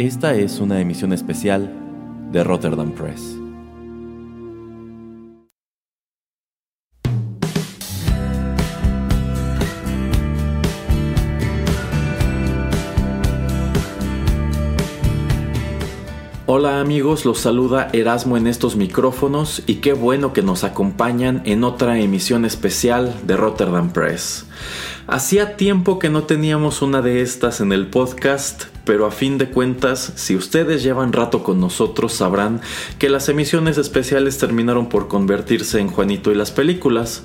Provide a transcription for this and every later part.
Esta es una emisión especial de Rotterdam Press. Hola amigos, los saluda Erasmo en estos micrófonos y qué bueno que nos acompañan en otra emisión especial de Rotterdam Press. Hacía tiempo que no teníamos una de estas en el podcast, pero a fin de cuentas, si ustedes llevan rato con nosotros sabrán que las emisiones especiales terminaron por convertirse en Juanito y las películas.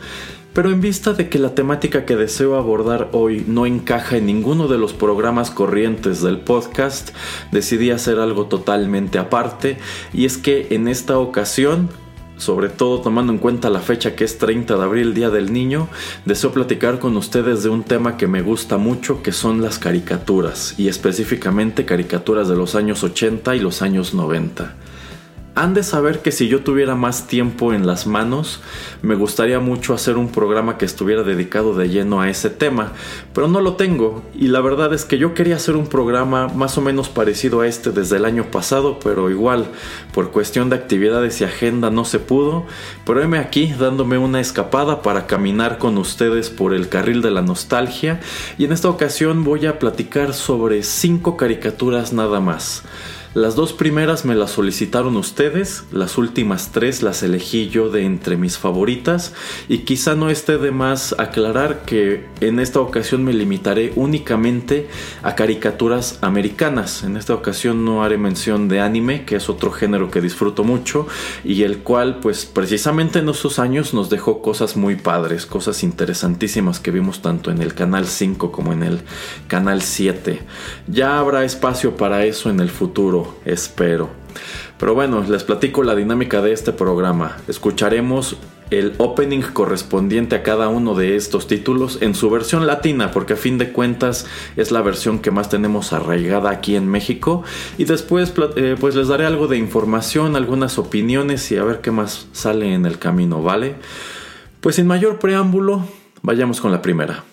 Pero en vista de que la temática que deseo abordar hoy no encaja en ninguno de los programas corrientes del podcast, decidí hacer algo totalmente aparte, y es que en esta ocasión sobre todo tomando en cuenta la fecha que es 30 de abril, Día del Niño, deseo platicar con ustedes de un tema que me gusta mucho, que son las caricaturas, y específicamente caricaturas de los años 80 y los años 90. Han de saber que si yo tuviera más tiempo en las manos, me gustaría mucho hacer un programa que estuviera dedicado de lleno a ese tema, pero no lo tengo. Y la verdad es que yo quería hacer un programa más o menos parecido a este desde el año pasado, pero igual, por cuestión de actividades y agenda no se pudo, pero heme aquí dándome una escapada para caminar con ustedes por el carril de la nostalgia. Y en esta ocasión voy a platicar sobre cinco caricaturas nada más. Las dos primeras me las solicitaron ustedes, las últimas tres las elegí yo de entre mis favoritas y quizá no esté de más aclarar que en esta ocasión me limitaré únicamente a caricaturas americanas. En esta ocasión no haré mención de anime, que es otro género que disfruto mucho y el cual pues precisamente en esos años nos dejó cosas muy padres, cosas interesantísimas que vimos tanto en el canal 5 como en el canal 7. Ya habrá espacio para eso en el futuro espero. Pero bueno, les platico la dinámica de este programa. Escucharemos el opening correspondiente a cada uno de estos títulos en su versión latina, porque a fin de cuentas es la versión que más tenemos arraigada aquí en México. Y después eh, pues les daré algo de información, algunas opiniones y a ver qué más sale en el camino, ¿vale? Pues sin mayor preámbulo, vayamos con la primera.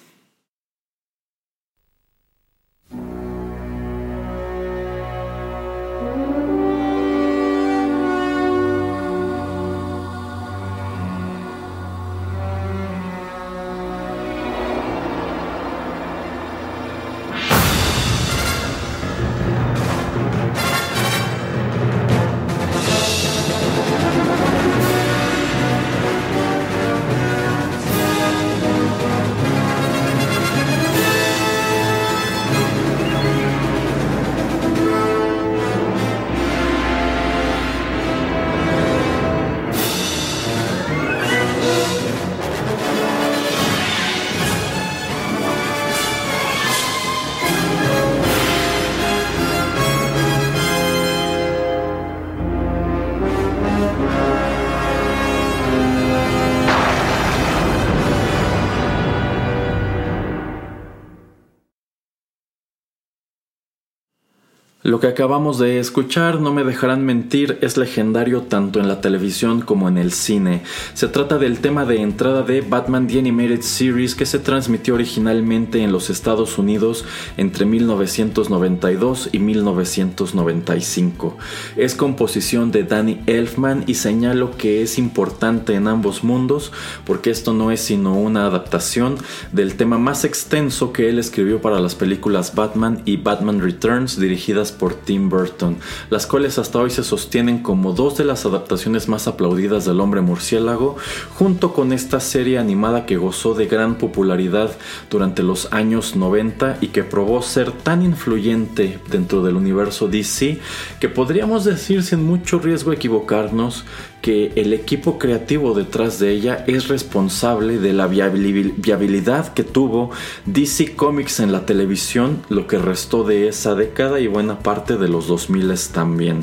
Lo que acabamos de escuchar, no me dejarán mentir, es legendario tanto en la televisión como en el cine. Se trata del tema de entrada de Batman The Animated Series que se transmitió originalmente en los Estados Unidos entre 1992 y 1995. Es composición de Danny Elfman y señalo que es importante en ambos mundos porque esto no es sino una adaptación del tema más extenso que él escribió para las películas Batman y Batman Returns dirigidas por Tim Burton, las cuales hasta hoy se sostienen como dos de las adaptaciones más aplaudidas del hombre murciélago, junto con esta serie animada que gozó de gran popularidad durante los años 90 y que probó ser tan influyente dentro del universo DC que podríamos decir sin mucho riesgo equivocarnos que el equipo creativo detrás de ella es responsable de la viabilidad que tuvo DC Comics en la televisión, lo que restó de esa década y buena parte de los 2000 también.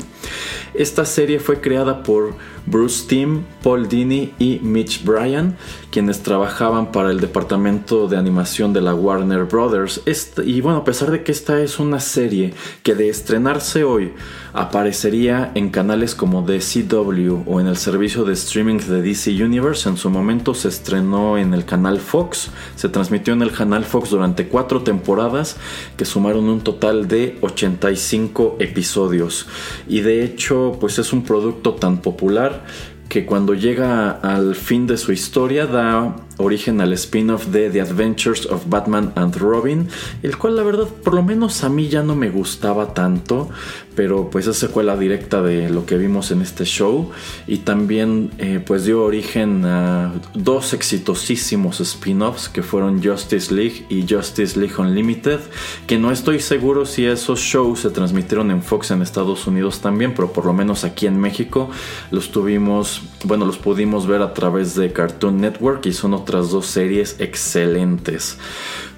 Esta serie fue creada por Bruce Timm, Paul Dini y Mitch Bryan, quienes trabajaban para el departamento de animación de la Warner Brothers. y bueno, a pesar de que esta es una serie que de estrenarse hoy aparecería en canales como The CW o en el servicio de streaming de DC Universe. En su momento se estrenó en el canal Fox. Se transmitió en el canal Fox durante cuatro temporadas que sumaron un total de 85 episodios. Y de hecho, pues es un producto tan popular que cuando llega al fin de su historia da origen al spin-off de The Adventures of Batman and Robin, el cual la verdad por lo menos a mí ya no me gustaba tanto, pero pues es secuela directa de lo que vimos en este show y también eh, pues dio origen a dos exitosísimos spin-offs que fueron Justice League y Justice League Unlimited, que no estoy seguro si esos shows se transmitieron en Fox en Estados Unidos también, pero por lo menos aquí en México los tuvimos, bueno, los pudimos ver a través de Cartoon Network y son otras dos series excelentes.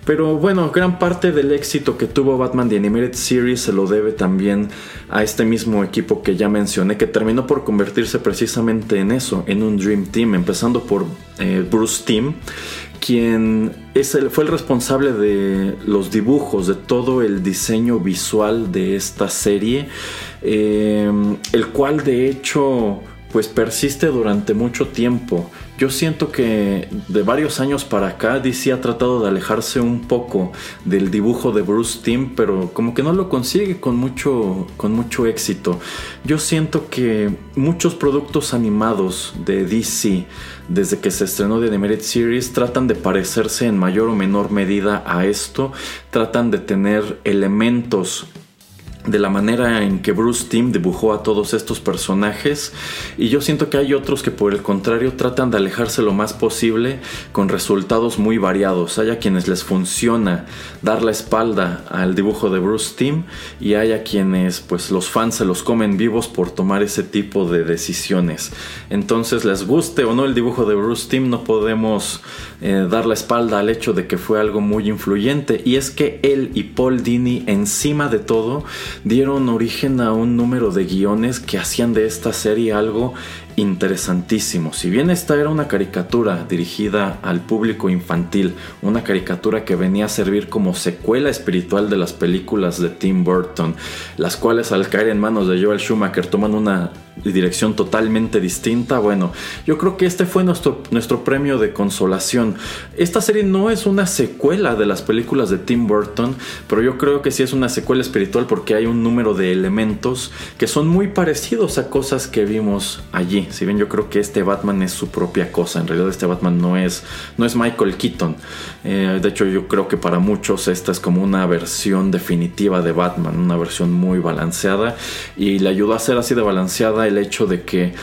Pero bueno, gran parte del éxito que tuvo Batman The Animated Series se lo debe también a este mismo equipo que ya mencioné, que terminó por convertirse precisamente en eso, en un Dream Team, empezando por eh, Bruce Timm, quien fue el responsable de los dibujos, de todo el diseño visual de esta serie, eh, el cual de hecho pues persiste durante mucho tiempo. Yo siento que de varios años para acá DC ha tratado de alejarse un poco del dibujo de Bruce Timm, pero como que no lo consigue con mucho, con mucho éxito. Yo siento que muchos productos animados de DC, desde que se estrenó The Animated Series, tratan de parecerse en mayor o menor medida a esto, tratan de tener elementos de la manera en que Bruce Timm dibujó a todos estos personajes y yo siento que hay otros que por el contrario tratan de alejarse lo más posible con resultados muy variados. Hay a quienes les funciona dar la espalda al dibujo de Bruce Timm y hay a quienes pues los fans se los comen vivos por tomar ese tipo de decisiones. Entonces les guste o no el dibujo de Bruce Timm no podemos eh, dar la espalda al hecho de que fue algo muy influyente y es que él y Paul Dini encima de todo dieron origen a un número de guiones que hacían de esta serie algo interesantísimo. Si bien esta era una caricatura dirigida al público infantil, una caricatura que venía a servir como secuela espiritual de las películas de Tim Burton, las cuales al caer en manos de Joel Schumacher toman una dirección totalmente distinta. Bueno, yo creo que este fue nuestro, nuestro premio de consolación. Esta serie no es una secuela de las películas de Tim Burton, pero yo creo que sí es una secuela espiritual porque hay un número de elementos que son muy parecidos a cosas que vimos allí. Si bien yo creo que este Batman es su propia cosa, en realidad este Batman no es, no es Michael Keaton. Eh, de hecho, yo creo que para muchos esta es como una versión definitiva de Batman, una versión muy balanceada y le ayudó a ser así de balanceada el hecho de que,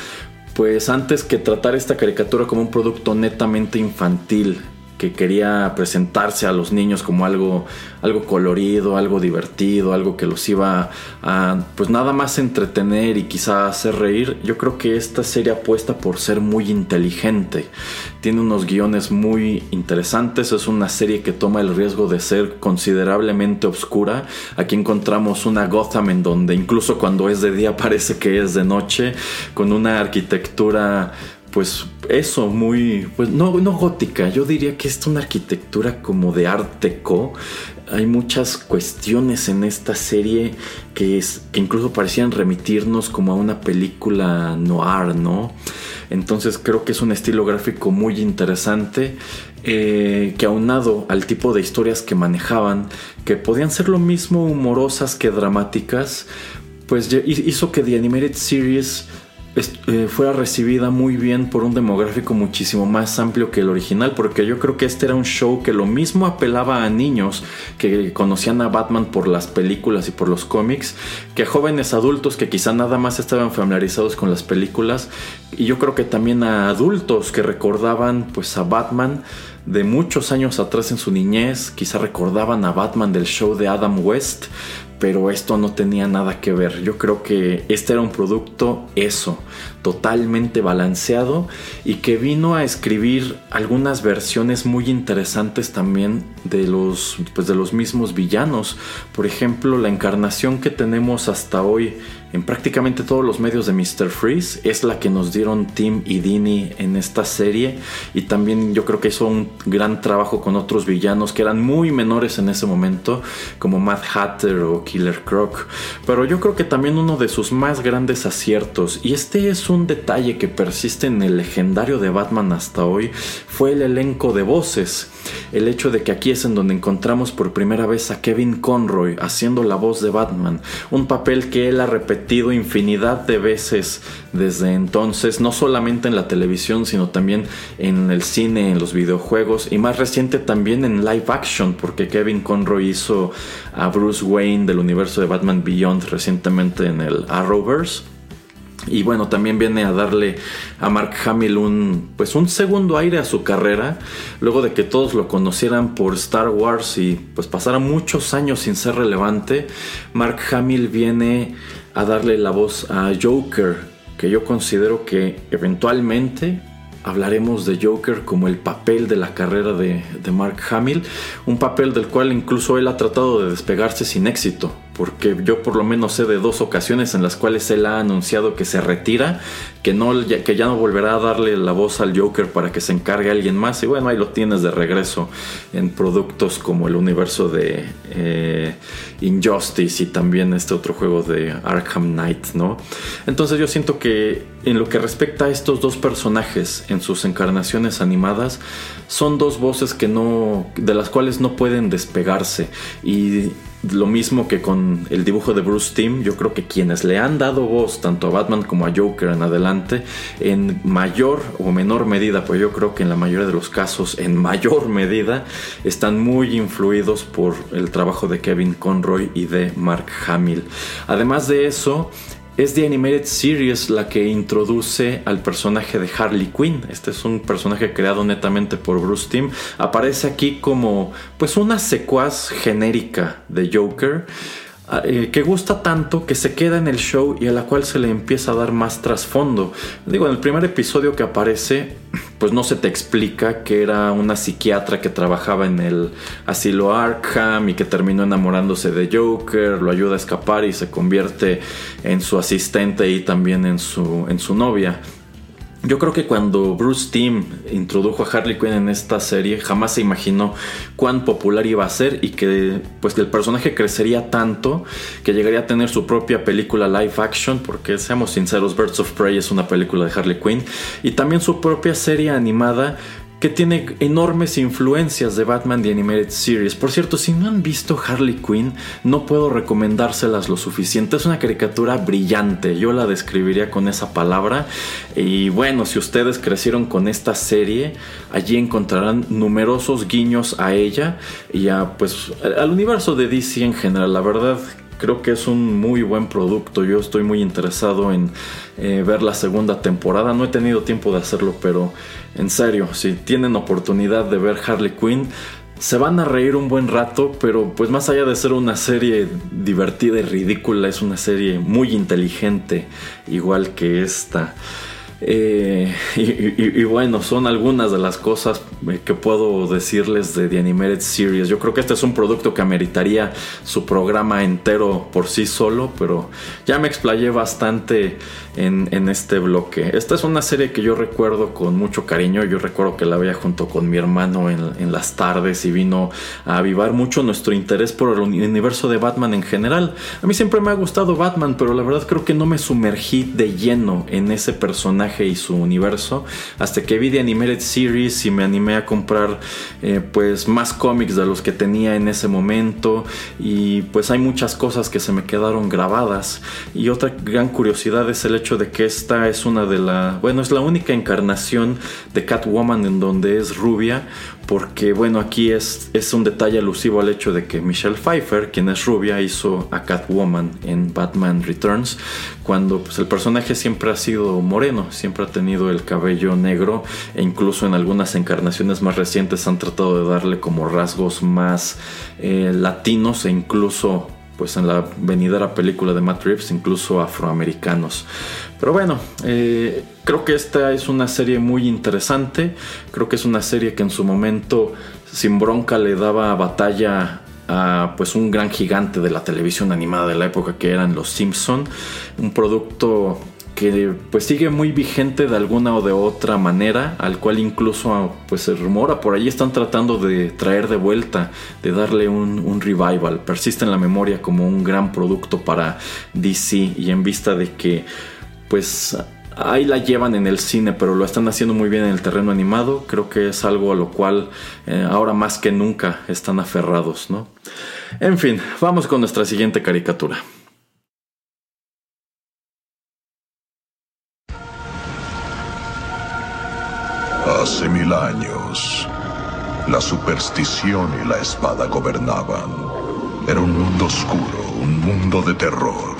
pues antes que tratar esta caricatura como un producto netamente infantil, que quería presentarse a los niños como algo, algo colorido, algo divertido, algo que los iba a pues nada más entretener y quizá hacer reír. Yo creo que esta serie apuesta por ser muy inteligente. Tiene unos guiones muy interesantes, es una serie que toma el riesgo de ser considerablemente oscura. Aquí encontramos una Gotham en donde incluso cuando es de día parece que es de noche, con una arquitectura pues eso, muy, pues no, no gótica, yo diría que es una arquitectura como de art deco. Hay muchas cuestiones en esta serie que incluso parecían remitirnos como a una película noir, ¿no? Entonces creo que es un estilo gráfico muy interesante eh, que aunado al tipo de historias que manejaban, que podían ser lo mismo humorosas que dramáticas, pues hizo que The Animated Series eh, fuera recibida muy bien por un demográfico muchísimo más amplio que el original, porque yo creo que este era un show que lo mismo apelaba a niños que conocían a Batman por las películas y por los cómics, que jóvenes adultos que quizá nada más estaban familiarizados con las películas, y yo creo que también a adultos que recordaban pues a Batman de muchos años atrás en su niñez, quizá recordaban a Batman del show de Adam West, pero esto no tenía nada que ver. Yo creo que este era un producto eso, totalmente balanceado y que vino a escribir algunas versiones muy interesantes también de los, pues de los mismos villanos. Por ejemplo, la encarnación que tenemos hasta hoy en prácticamente todos los medios de Mr. Freeze es la que nos dieron Tim y Dini en esta serie y también yo creo que hizo un gran trabajo con otros villanos que eran muy menores en ese momento como Mad Hatter o Killer Croc, pero yo creo que también uno de sus más grandes aciertos, y este es un detalle que persiste en el legendario de Batman hasta hoy, fue el elenco de voces. El hecho de que aquí en donde encontramos por primera vez a Kevin Conroy haciendo la voz de Batman, un papel que él ha repetido infinidad de veces desde entonces, no solamente en la televisión, sino también en el cine, en los videojuegos y más reciente también en live action, porque Kevin Conroy hizo a Bruce Wayne del universo de Batman Beyond recientemente en el Arrowverse. Y bueno, también viene a darle a Mark Hamill un, pues un segundo aire a su carrera, luego de que todos lo conocieran por Star Wars y pues pasara muchos años sin ser relevante. Mark Hamill viene a darle la voz a Joker, que yo considero que eventualmente hablaremos de Joker como el papel de la carrera de, de Mark Hamill, un papel del cual incluso él ha tratado de despegarse sin éxito porque yo por lo menos sé de dos ocasiones en las cuales él ha anunciado que se retira, que, no, que ya no volverá a darle la voz al Joker para que se encargue a alguien más. Y bueno, ahí lo tienes de regreso en productos como el universo de eh, Injustice y también este otro juego de Arkham Knight, ¿no? Entonces yo siento que en lo que respecta a estos dos personajes en sus encarnaciones animadas, son dos voces que no, de las cuales no pueden despegarse. Y lo mismo que con el dibujo de Bruce Timm, yo creo que quienes le han dado voz tanto a Batman como a Joker en adelante, en mayor o menor medida, pues yo creo que en la mayoría de los casos, en mayor medida, están muy influidos por el trabajo de Kevin Conroy y de Mark Hamill. Además de eso, es The Animated Series la que introduce al personaje de Harley Quinn. Este es un personaje creado netamente por Bruce Timm. Aparece aquí como pues una secuaz genérica de Joker. Ah, eh, que gusta tanto que se queda en el show y a la cual se le empieza a dar más trasfondo. Digo, en el primer episodio que aparece, pues no se te explica que era una psiquiatra que trabajaba en el asilo Arkham y que terminó enamorándose de Joker, lo ayuda a escapar y se convierte en su asistente y también en su, en su novia. Yo creo que cuando Bruce Timm introdujo a Harley Quinn en esta serie, jamás se imaginó cuán popular iba a ser y que pues el personaje crecería tanto que llegaría a tener su propia película live action, porque seamos sinceros, Birds of Prey es una película de Harley Quinn, y también su propia serie animada que tiene enormes influencias de Batman The Animated Series. Por cierto, si no han visto Harley Quinn, no puedo recomendárselas lo suficiente. Es una caricatura brillante, yo la describiría con esa palabra. Y bueno, si ustedes crecieron con esta serie, allí encontrarán numerosos guiños a ella y a, pues, al universo de DC en general. La verdad creo que es un muy buen producto. Yo estoy muy interesado en eh, ver la segunda temporada. No he tenido tiempo de hacerlo, pero en serio, si tienen oportunidad de ver Harley Quinn, se van a reír un buen rato, pero pues más allá de ser una serie divertida y ridícula, es una serie muy inteligente, igual que esta. Eh, y, bueno, son algunas de las cosas eh, que puedo decirles de The Animated Series. Yo creo que este es un producto que ameritaría su programa entero por sí solo, pero ya me explayé bastante en, este bloque. Esta es una serie que yo recuerdo con mucho cariño. Yo recuerdo que la veía junto con mi hermano en, en las tardes y vino a avivar mucho nuestro interés por el universo de Batman en general. A mí siempre me ha gustado Batman, pero la verdad creo que no me sumergí de lleno en ese personaje y su universo hasta que vi The Animated Series y me animé a comprar eh, pues más cómics de los que tenía en ese momento. Y pues hay muchas cosas que se me quedaron grabadas. Y otra gran curiosidad es el hecho de que esta es una de la bueno es la única encarnación de Catwoman en donde es rubia porque bueno, aquí es, es un detalle alusivo al hecho de que Michelle Pfeiffer, quien es rubia, hizo a Catwoman en Batman Returns, cuando pues, el personaje siempre ha sido moreno, siempre ha tenido el cabello negro e incluso en algunas encarnaciones más recientes han tratado de darle como rasgos más eh, latinos e incluso pues en la venidera película de Matt Reeves, incluso afroamericanos. Pero bueno, eh, creo que esta es una serie muy interesante. Creo que es una serie que en su momento, sin bronca, le daba batalla a pues un gran gigante de la televisión animada de la época que eran los Simpson. Un producto que pues sigue muy vigente de alguna o de otra manera, al cual incluso pues se rumora por ahí están tratando de traer de vuelta, de darle un, revival, persiste en la memoria como un gran producto para DC y en vista de que pues ahí la llevan en el cine, pero lo están haciendo muy bien en el terreno animado. Creo que es algo a lo cual eh, ahora más que nunca están aferrados, ¿no? En fin, vamos con nuestra siguiente caricatura. Hace mil años, la superstición y la espada gobernaban. Era un mundo oscuro, un mundo de terror.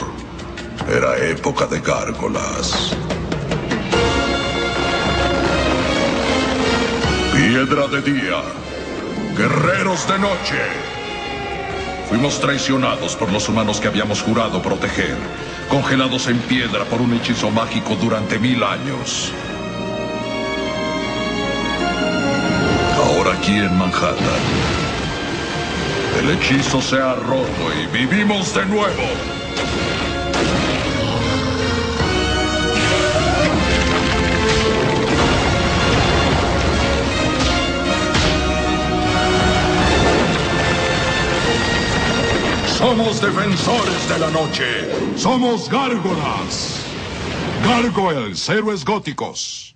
Era época de gárgolas. Piedra de día, guerreros de noche. Fuimos traicionados por los humanos que habíamos jurado proteger, congelados en piedra por un hechizo mágico durante mil años. Aquí en Manhattan, el hechizo se ha roto y vivimos de nuevo. Somos defensores de la noche. Somos gárgolas. Gargoyles, héroes góticos.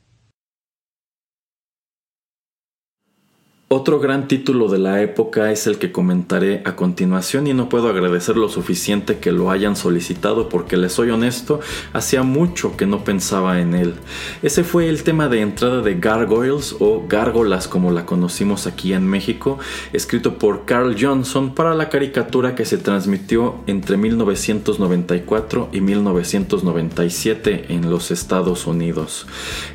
Otro gran título de la época es el que comentaré a continuación y no puedo agradecer lo suficiente que lo hayan solicitado porque les soy honesto, hacía mucho que no pensaba en él. Ese fue el tema de entrada de Gargoyles o Gárgolas como la conocimos aquí en México, escrito por Carl Johnson para la caricatura que se transmitió entre 1994 y 1997 en los Estados Unidos.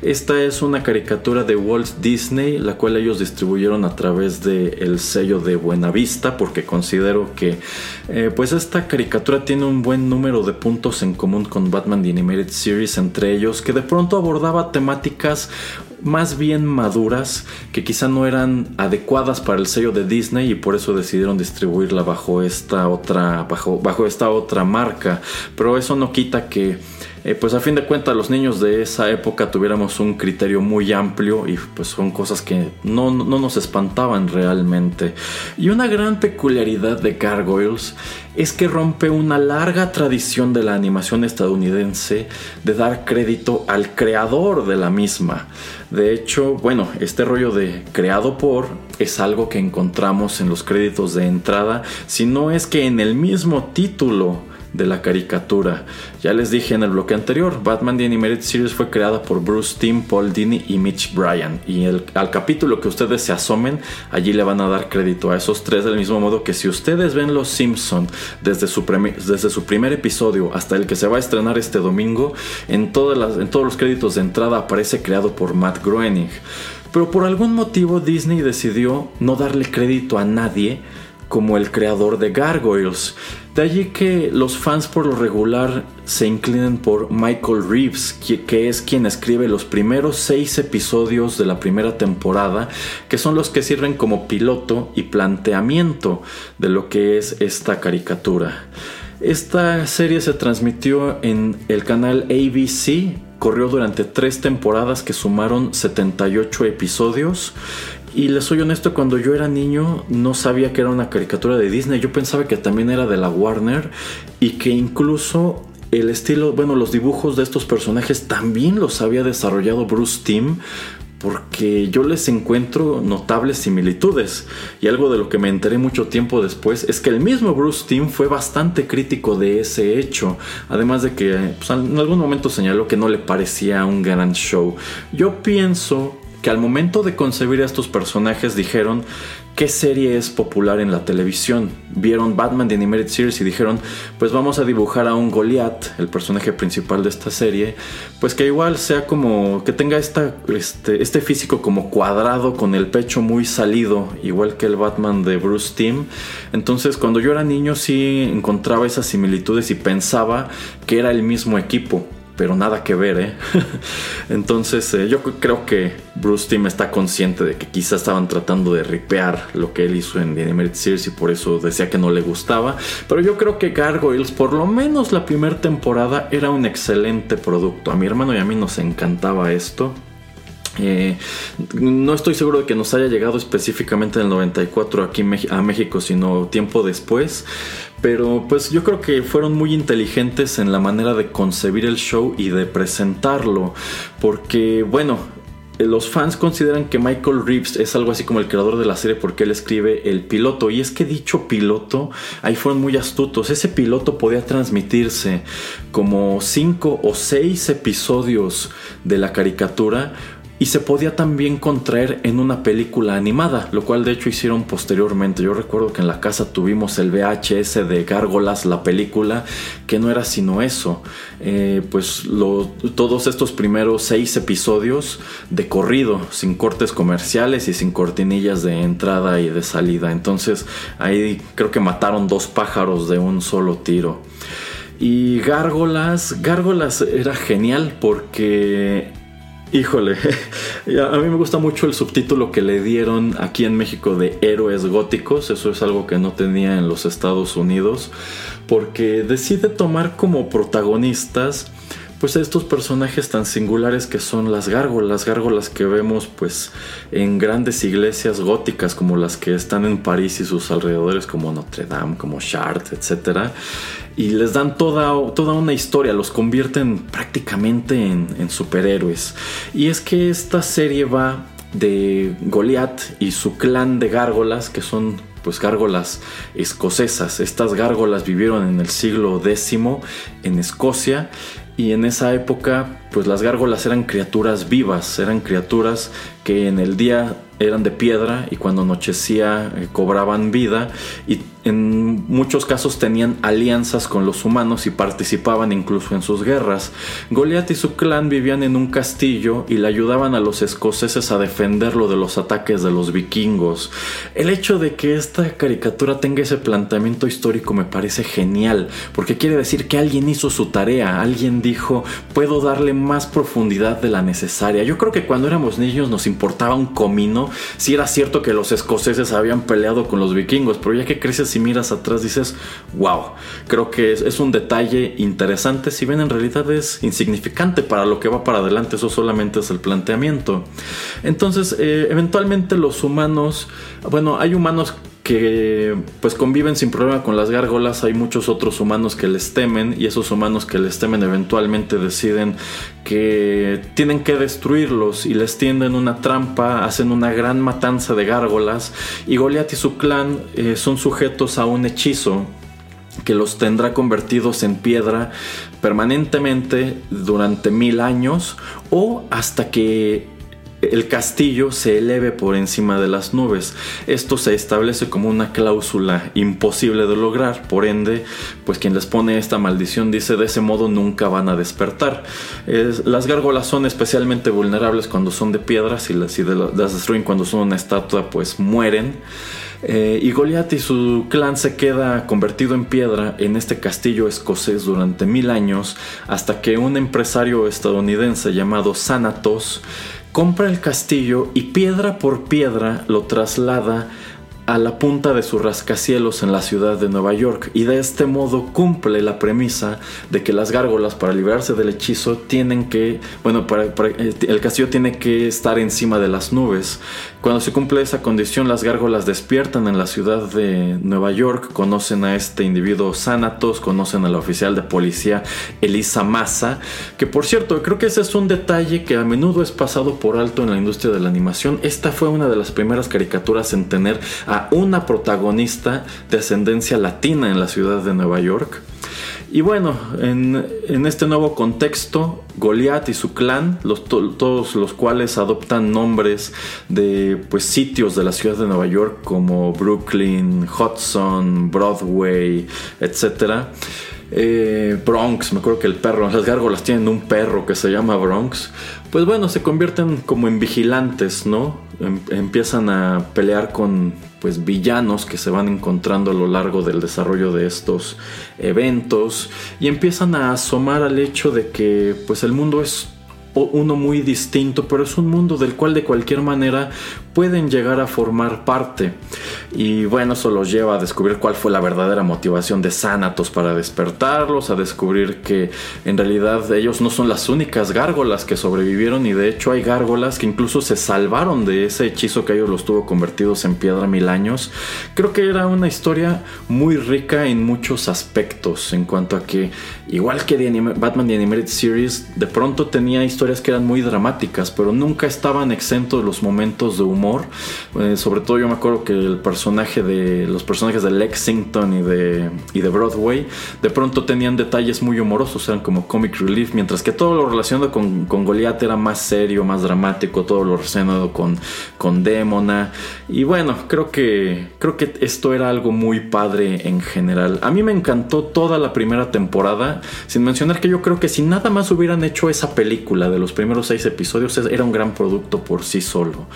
Esta es una caricatura de Walt Disney, la cual ellos distribuyeron a a través del el sello de Buenavista porque considero que eh, pues esta caricatura tiene un buen número de puntos en común con Batman The Animated Series entre ellos que de pronto abordaba temáticas más bien maduras que quizá no eran adecuadas para el sello de Disney y por eso decidieron distribuirla bajo esta otra bajo, bajo esta otra marca. Pero eso no quita que eh, pues a fin de cuentas los niños de esa época tuviéramos un criterio muy amplio y pues son cosas que no, no nos espantaban realmente. Y una gran peculiaridad de Gargoyles es que rompe una larga tradición de la animación estadounidense de dar crédito al creador de la misma. De hecho, bueno, este rollo de creado por es algo que encontramos en los créditos de entrada, si no es que en el mismo título de la caricatura. Ya les dije en el bloque anterior, Batman The Animated Series fue creada por Bruce Timm, Paul Dini y Mitch Bryan. Y el, al capítulo que ustedes se asomen, allí le van a dar crédito a esos tres, del mismo modo que si ustedes ven Los Simpson desde su, desde su primer episodio hasta el que se va a estrenar este domingo, en, todas las, en todos los créditos de entrada aparece creado por Matt Groening. Pero por algún motivo Disney decidió no darle crédito a nadie como el creador de Gargoyles. De allí que los fans por lo regular se inclinen por Michael Reeves, que, es quien escribe los primeros seis episodios de la primera temporada, que son los que sirven como piloto y planteamiento de lo que es esta caricatura. Esta serie se transmitió en el canal ABC, corrió durante tres temporadas que sumaron 78 episodios y les soy honesto, cuando yo era niño no sabía que era una caricatura de Disney. Yo pensaba que también era de la Warner y que incluso el estilo, bueno, los dibujos de estos personajes también los había desarrollado Bruce Timm. Porque yo les encuentro notables similitudes. Y algo de lo que me enteré mucho tiempo después es que el mismo Bruce Timm fue bastante crítico de ese hecho. Además de que pues, en algún momento señaló que no le parecía un gran show. Yo pienso que al momento de concebir a estos personajes dijeron qué serie es popular en la televisión. Vieron Batman The Animated Series y dijeron, pues vamos a dibujar a un Goliath, el personaje principal de esta serie, pues que igual sea como, que tenga este, este físico como cuadrado, con el pecho muy salido, igual que el Batman de Bruce Timm. Entonces cuando yo era niño sí encontraba esas similitudes y pensaba que era el mismo equipo pero nada que ver, ¿eh? Entonces eh, yo creo que Bruce Timm está consciente de que quizás estaban tratando de ripear lo que él hizo en The Animated Series y por eso decía que no le gustaba. Pero yo creo que Gargoyles, por lo menos la primera temporada, era un excelente producto. A mi hermano y a mí nos encantaba esto. Eh, no estoy seguro de que nos haya llegado específicamente en el 94 aquí a México, sino tiempo después. Pero pues yo creo que fueron muy inteligentes en la manera de concebir el show y de presentarlo. Porque bueno, los fans consideran que Michael Reeves es algo así como el creador de la serie porque él escribe el piloto. Y es que dicho piloto, ahí fueron muy astutos. Ese piloto podía transmitirse como 5 o 6 episodios de la caricatura y se podía también contraer en una película animada, lo cual de hecho hicieron posteriormente. Yo recuerdo que en la casa tuvimos el VHS de Gárgolas, la película, que no era sino eso, eh, pues todos estos primeros seis episodios de corrido, sin cortes comerciales y sin cortinillas de entrada y de salida. Entonces ahí creo que mataron dos pájaros de un solo tiro. Y Gárgolas, Gárgolas era genial porque Híjole, a mí me gusta mucho el subtítulo que le dieron aquí en México de Héroes Góticos, eso es algo que no tenía en los Estados Unidos, porque decide tomar como protagonistas pues estos personajes tan singulares que son las gárgolas, gárgolas que vemos pues en grandes iglesias góticas como las que están en París y sus alrededores como Notre Dame, como Chartres, etc. Y les dan toda, toda una historia, los convierten prácticamente en, en superhéroes. Y es que esta serie va de Goliath y su clan de gárgolas, que son pues gárgolas escocesas. Estas gárgolas vivieron en el siglo X en Escocia y en esa época pues las gárgolas eran criaturas vivas, eran criaturas que en el día eran de piedra y cuando anochecía eh, cobraban vida y en muchos casos tenían alianzas con los humanos y participaban incluso en sus guerras. Goliath y su clan vivían en un castillo y le ayudaban a los escoceses a defenderlo de los ataques de los vikingos. El hecho de que esta caricatura tenga ese planteamiento histórico me parece genial, porque quiere decir que alguien hizo su tarea, alguien dijo, puedo darle más profundidad de la necesaria. Yo creo que cuando éramos niños nos importaba un comino si era cierto que los escoceses habían peleado con los vikingos, pero ya que creces miras atrás dices, wow, creo que es, un detalle interesante, si bien en realidad es insignificante para lo que va para adelante, eso solamente es el planteamiento. Entonces, eh, eventualmente los humanos, bueno, hay humanos que pues conviven sin problema con las gárgolas, hay muchos otros humanos que les temen y esos humanos que les temen eventualmente deciden que tienen que destruirlos y les tienden una trampa, hacen una gran matanza de gárgolas. Y Goliath y su clan eh, son sujetos a un hechizo que los tendrá convertidos en piedra permanentemente durante mil años o hasta que el castillo se eleve por encima de las nubes. Esto se establece como una cláusula imposible de lograr, por ende, pues quien les pone esta maldición dice de ese modo nunca van a despertar. las gárgolas son especialmente vulnerables cuando son de piedras y las, las destruyen cuando son una estatua, pues mueren. Eh, y Goliath y su clan se queda convertido en piedra en este castillo escocés durante mil años hasta que un empresario estadounidense llamado Sanatos compra el castillo y piedra por piedra lo traslada a la punta de su rascacielos en la ciudad de Nueva York y de este modo cumple la premisa de que las gárgolas para librarse del hechizo tienen que, bueno, para, eh, el castillo tiene que estar encima de las nubes. Cuando se cumple esa condición, las gárgolas despiertan en la ciudad de Nueva York, conocen a este individuo Sanatos, conocen a la oficial de policía Elisa Massa, que por cierto, creo que ese es un detalle que a menudo es pasado por alto en la industria de la animación. Esta fue una de las primeras caricaturas en tener a una protagonista de ascendencia latina en la ciudad de Nueva York. Y bueno, en, este nuevo contexto, Goliath y su clan, todos los cuales adoptan nombres de pues, sitios de la ciudad de Nueva York como Brooklyn, Hudson, Broadway, etc., Eh, Bronx, me acuerdo que el perro, las gárgolas tienen un perro que se llama Bronx. Pues bueno, se convierten como en vigilantes, ¿no? Em, empiezan a pelear con pues villanos que se van encontrando a lo largo del desarrollo de estos eventos y empiezan a asomar al hecho de que pues el mundo es uno muy distinto, pero es un mundo del cual de cualquier manera pueden llegar a formar parte. Y bueno, eso los lleva a descubrir cuál fue la verdadera motivación de Sanatos para despertarlos, a descubrir que en realidad ellos no son las únicas gárgolas que sobrevivieron y de hecho hay gárgolas que incluso se salvaron de ese hechizo que ellos los tuvo convertidos en piedra mil años. Creo que era una historia muy rica en muchos aspectos en cuanto a que igual que Batman The Animated Series de pronto tenía historias que eran muy dramáticas, pero nunca estaban exentos de los momentos de humor. Eh, sobre todo yo me acuerdo que el personaje de los personajes de Lexington y de, y de Broadway de pronto tenían detalles muy humorosos, eran como comic relief, mientras que todo lo relacionado con, con Goliath era más serio, más dramático, todo lo relacionado con, con Demona. Y bueno, creo que, creo que esto era algo muy padre en general. A mí me encantó toda la primera temporada, sin mencionar que yo creo que si nada más hubieran hecho esa película de los primeros seis episodios, era un gran producto por sí solo.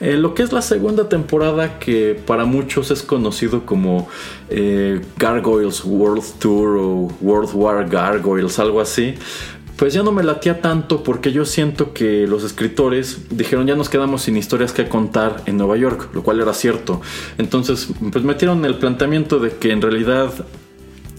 Eh, lo que es la segunda temporada, que para muchos es conocido como eh, Gargoyles World Tour o World War Gargoyles, algo así, pues ya no me latía tanto porque yo siento que los escritores dijeron ya nos quedamos sin historias que contar en Nueva York, lo cual era cierto. Entonces, pues metieron el planteamiento de que en realidad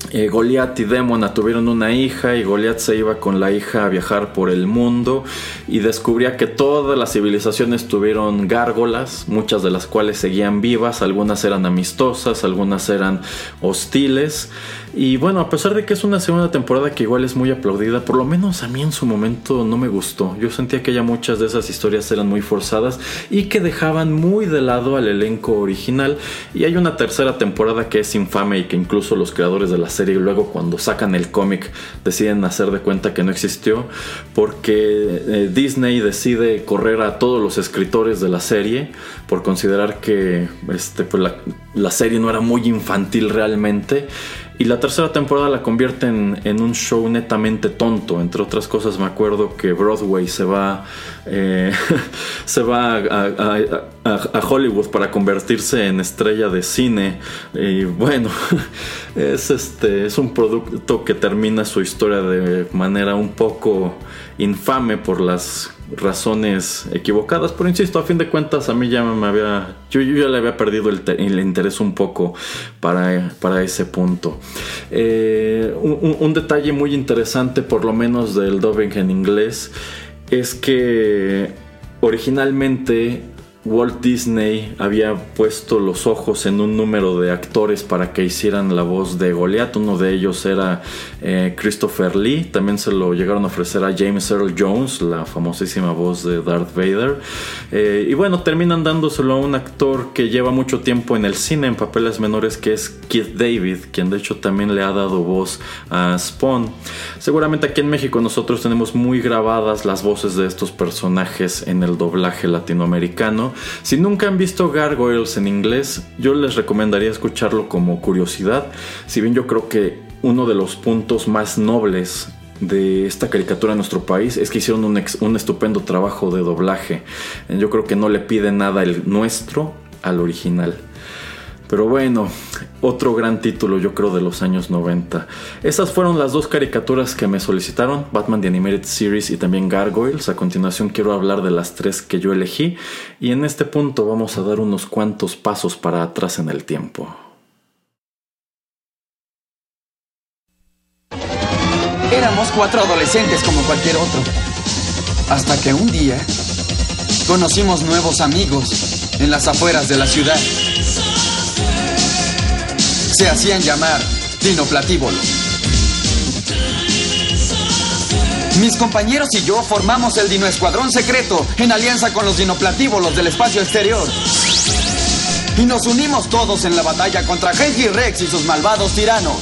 eh, Goliath y Demona tuvieron una hija y Goliath se iba con la hija a viajar por el mundo y descubría que todas las civilizaciones tuvieron gárgolas, muchas de las cuales seguían vivas, algunas eran amistosas, algunas eran hostiles y bueno, a pesar de que es una segunda temporada que igual es muy aplaudida, por lo menos a mí en su momento no me gustó. Yo sentía que ya muchas de esas historias eran muy forzadas y que dejaban muy de lado al elenco original. Y hay una tercera temporada que es infame y que incluso los creadores de la serie luego cuando sacan el cómic deciden hacer de cuenta que no existió porque eh, Disney decide correr a todos los escritores de la serie por considerar que este, pues la, la serie no era muy infantil realmente y la tercera temporada la convierten en, un show netamente tonto. Entre otras cosas, me acuerdo que Broadway se va, eh, se va a, Hollywood para convertirse en estrella de cine. Y bueno, es, este, es un producto que termina su historia de manera un poco infame por las razones equivocadas, pero insisto, a fin de cuentas a mí ya me había, yo, ya le había perdido el, interés un poco para, para ese punto. Eh, un, detalle muy interesante, por lo menos del dubbing en inglés, es que originalmente Walt Disney había puesto los ojos en un número de actores para que hicieran la voz de Goliath. Uno de ellos era eh, Christopher Lee. También se lo llegaron a ofrecer a James Earl Jones, la famosísima voz de Darth Vader. Eh, y bueno, terminan dándoselo a un actor que lleva mucho tiempo en el cine en papeles menores, que es Keith David, quien de hecho también le ha dado voz a Spawn. Seguramente aquí en México nosotros tenemos muy grabadas las voces de estos personajes en el doblaje latinoamericano. Si nunca han visto Gargoyles en inglés, yo les recomendaría escucharlo como curiosidad. Si bien yo creo que uno de los puntos más nobles de esta caricatura en nuestro país es que hicieron un, un, estupendo trabajo de doblaje. Yo creo que no le pide nada el nuestro al original. Pero bueno, otro gran título yo creo de los años 90. Esas fueron las dos caricaturas que me solicitaron, Batman The Animated Series y también Gargoyles. A continuación quiero hablar de las tres que yo elegí y en este punto vamos a dar unos cuantos pasos para atrás en el tiempo. Éramos cuatro adolescentes como cualquier otro. Hasta que un día conocimos nuevos amigos en las afueras de la ciudad se hacían llamar dinoplatívolos. Mis compañeros y yo formamos el Dino Escuadrón Secreto en alianza con los dinoplatívolos del espacio exterior. Y nos unimos todos en la batalla contra Genji Rex y sus malvados tiranos.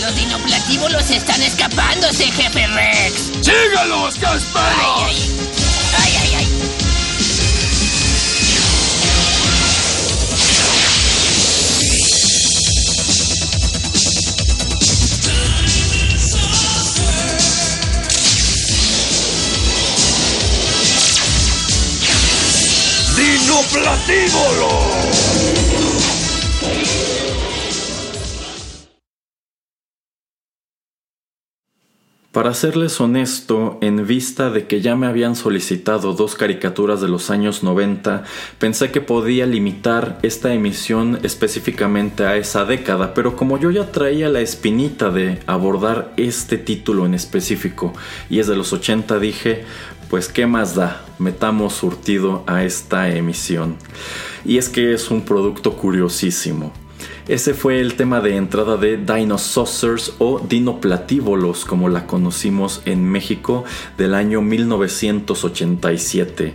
Los dinoplatívolos están escapándose, jefe Rex. ¡Sígalos, Casperos! Para serles honesto, en vista de que ya me habían solicitado dos caricaturas de los años 90, pensé que podía limitar esta emisión específicamente a esa década, pero como yo ya traía la espinita de abordar este título en específico y es de los 80, dije, pues qué más da, metamos surtido a esta emisión. Y es que es un producto curiosísimo. Ese fue el tema de entrada de Dinosaurs o Dinoplatívolos, como la conocimos en México del año 1987.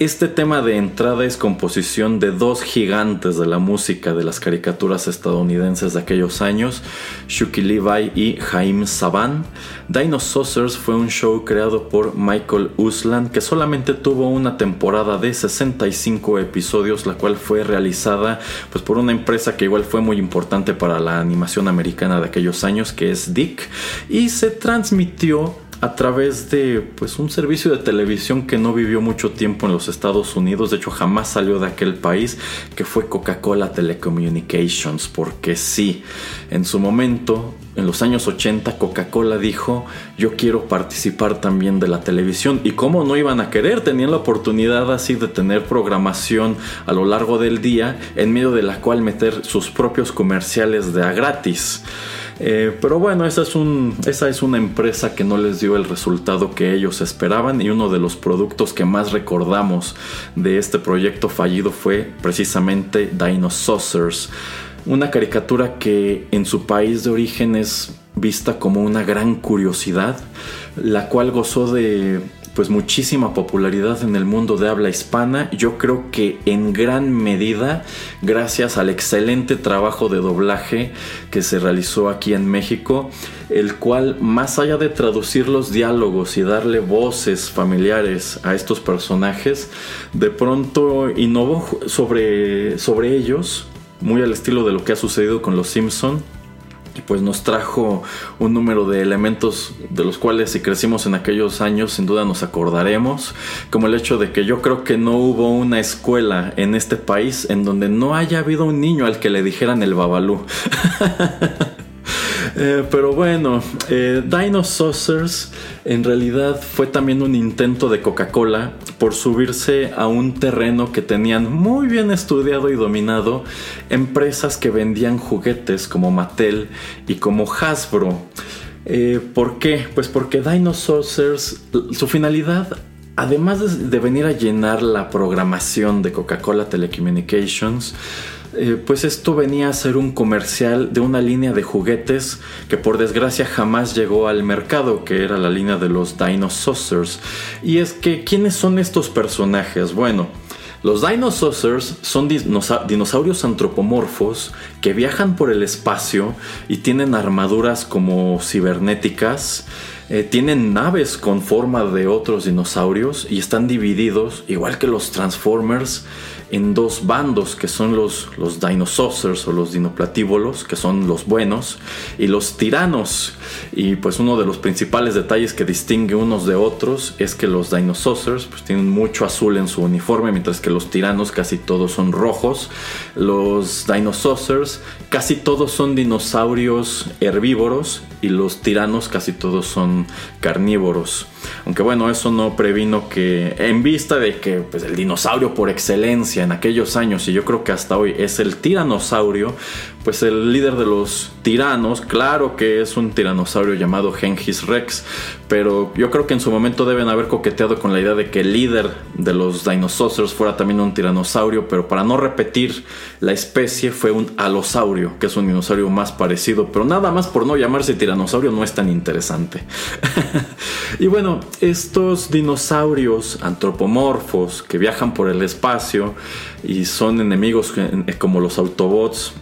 Este tema de entrada es composición de dos gigantes de la música de las caricaturas estadounidenses de aquellos años, Shuki Levi y Jaime Saban. Dinosaurs fue un show creado por Michael Uslan que solamente tuvo una temporada de 65 episodios, la cual fue realizada pues, por una empresa que igual fue muy importante para la animación americana de aquellos años, que es Dick, y se transmitió a través de pues un servicio de televisión que no vivió mucho tiempo en los Estados Unidos, de hecho jamás salió de aquel país, que fue Coca-Cola Telecommunications, porque sí, en su momento, en los años 80, Coca-Cola dijo, yo quiero participar también de la televisión, y cómo no iban a querer, tenían la oportunidad así de tener programación a lo largo del día, en medio de la cual meter sus propios comerciales de a gratis. Eh, pero bueno, esa es, un, esa es una empresa que no les dio el resultado que ellos esperaban y uno de los productos que más recordamos de este proyecto fallido fue precisamente Dinosaurs. Una caricatura que en su país de origen es vista como una gran curiosidad, la cual gozó de pues muchísima popularidad en el mundo de habla hispana. Yo creo que en gran medida gracias al excelente trabajo de doblaje que se realizó aquí en México, el cual más allá de traducir los diálogos y darle voces familiares a estos personajes, de pronto innovó sobre, sobre ellos, muy al estilo de lo que ha sucedido con los Simpson pues nos trajo un número de elementos de los cuales si crecimos en aquellos años sin duda nos acordaremos, como el hecho de que yo creo que no hubo una escuela en este país en donde no haya habido un niño al que le dijeran el babalú. Eh, pero bueno, eh, en realidad fue también un intento de Coca-Cola por subirse a un terreno que tenían muy bien estudiado y dominado empresas que vendían juguetes como Mattel y como Hasbro. Eh, ¿Por qué? Pues porque Dinosaurs, su finalidad además de, venir a llenar la programación de Coca-Cola Telecommunications, eh, pues esto venía a ser un comercial de una línea de juguetes que por desgracia jamás llegó al mercado, que era la línea de los Dinosaurs. Y es que, ¿quiénes son estos personajes? Bueno, los Dinosaurs son dinosaurios antropomorfos que viajan por el espacio y tienen armaduras como cibernéticas. Eh, tienen naves con forma de otros dinosaurios y están divididos, igual que los Transformers, en dos bandos que son los, los Dinosaurs o los dinoplatívolos, que son los buenos, y los tiranos. Y pues uno de los principales detalles que distingue unos de otros es que los Dinosaurs pues, tienen mucho azul en su uniforme, mientras que los tiranos casi todos son rojos. Los Dinosaurs casi todos son dinosaurios herbívoros y los tiranos casi todos son carnívoros. Aunque bueno, eso no previno que, en vista de que pues, el dinosaurio por excelencia en aquellos años, y yo creo que hasta hoy es el tiranosaurio, pues el líder de los tiranos, claro que es un tiranosaurio llamado Gengis Rex, pero yo creo que en su momento deben haber coqueteado con la idea de que el líder de los dinosaurios fuera también un tiranosaurio, pero para no repetir la especie fue un alosaurio, que es un dinosaurio más parecido, pero nada más por no llamarse tiranosaurio no es tan interesante. y bueno, estos dinosaurios antropomorfos que viajan por el espacio y son enemigos como los Autobots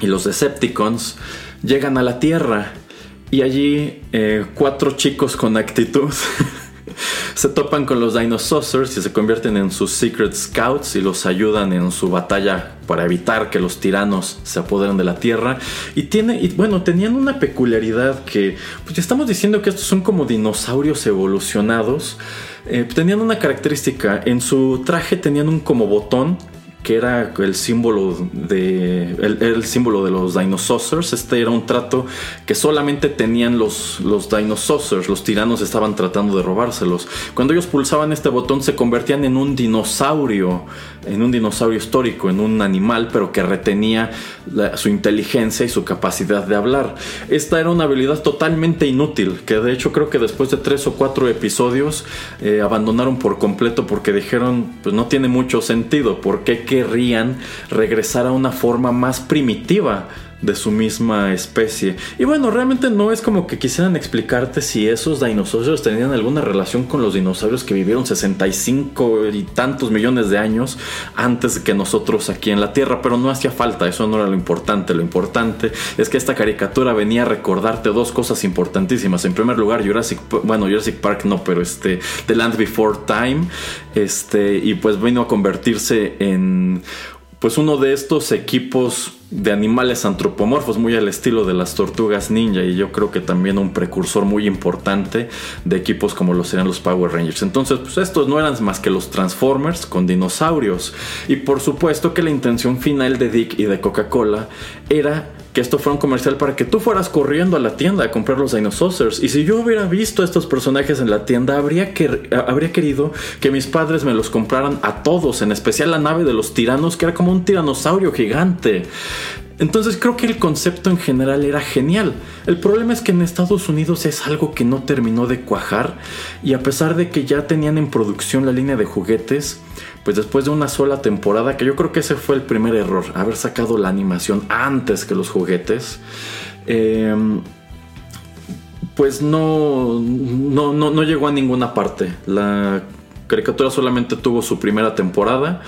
y los Decepticons, llegan a la Tierra y allí eh, cuatro chicos con actitud se topan con los Dinosaurs y se convierten en sus Secret Scouts y los ayudan en su batalla para evitar que los tiranos se apoderen de la Tierra. Y tiene, bueno, tenían una peculiaridad que, pues estamos diciendo que estos son como dinosaurios evolucionados. Eh, tenían una característica, en su traje tenían un como botón que era el símbolo de el, símbolo de los dinosaurs. Este era un trato que solamente tenían los, los dinosaurs. Los tiranos estaban tratando de robárselos. Cuando ellos pulsaban este botón se convertían en un dinosaurio, en un dinosaurio histórico, en un animal, pero que retenía su inteligencia y su capacidad de hablar. Esta era una habilidad totalmente inútil, que de hecho creo que después de tres o cuatro episodios eh, abandonaron por completo porque dijeron, pues no tiene mucho sentido, porque querrían regresar a una forma más primitiva de su misma especie. Y bueno, realmente no es como que quisieran explicarte si esos dinosaurios tenían alguna relación con los dinosaurios que vivieron 65 y tantos millones de años antes que nosotros aquí en la Tierra, pero no hacía falta, eso no era lo importante, lo importante es que esta caricatura venía a recordarte dos cosas importantísimas. En primer lugar, Jurassic, bueno, Jurassic Park no, pero este The Land Before Time, este y pues vino a convertirse en pues uno de estos equipos de animales antropomorfos, muy al estilo de las tortugas ninja, y yo creo que también un precursor muy importante de equipos como lo serían los Power Rangers. Entonces, pues estos no eran más que los Transformers con dinosaurios. Y por supuesto que la intención final de Dick y de Coca-Cola era que esto fuera un comercial para que tú fueras corriendo a la tienda a comprar los dinosaurs. Y si yo hubiera visto a estos personajes en la tienda, habría, habría querido que mis padres me los compraran a todos, en especial la nave de los tiranos, que era como un tiranosaurio gigante. Entonces creo que el concepto en general era genial. El problema es que en Estados Unidos es algo que no terminó de cuajar y a pesar de que ya tenían en producción la línea de juguetes, pues después de una sola temporada, que yo creo que ese fue el primer error, haber sacado la animación antes que los juguetes, em, pues no, no, no, no llegó a ninguna parte. La caricatura solamente tuvo su primera temporada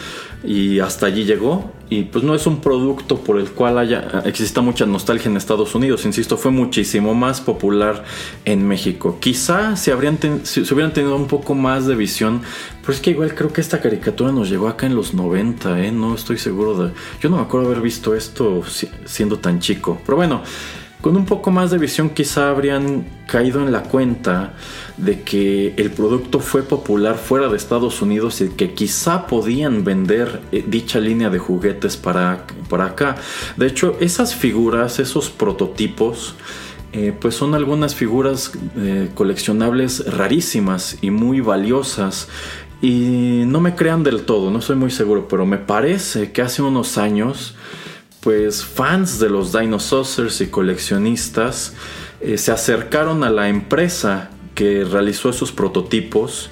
y hasta allí llegó. Y pues no es un producto por el cual haya exista mucha nostalgia en Estados Unidos. Insisto fue muchísimo más popular en México. Quizá si habrían si, hubieran tenido un poco más de visión pero es que igual creo que esta caricatura nos llegó acá en los 90 ¿eh? no estoy seguro de yo no me acuerdo haber visto esto siendo tan chico. Pero bueno con un poco más de visión quizá habrían caído en la cuenta de que el producto fue popular fuera de Estados Unidos y que quizá podían vender eh, dicha línea de juguetes para, para acá. De hecho, esas figuras, esos prototipos, eh, pues son algunas figuras eh, coleccionables rarísimas y muy valiosas. Y no me crean del todo, no estoy muy seguro, pero me parece que hace unos años pues fans de los dinosaurs y coleccionistas eh, se acercaron a la empresa que realizó esos prototipos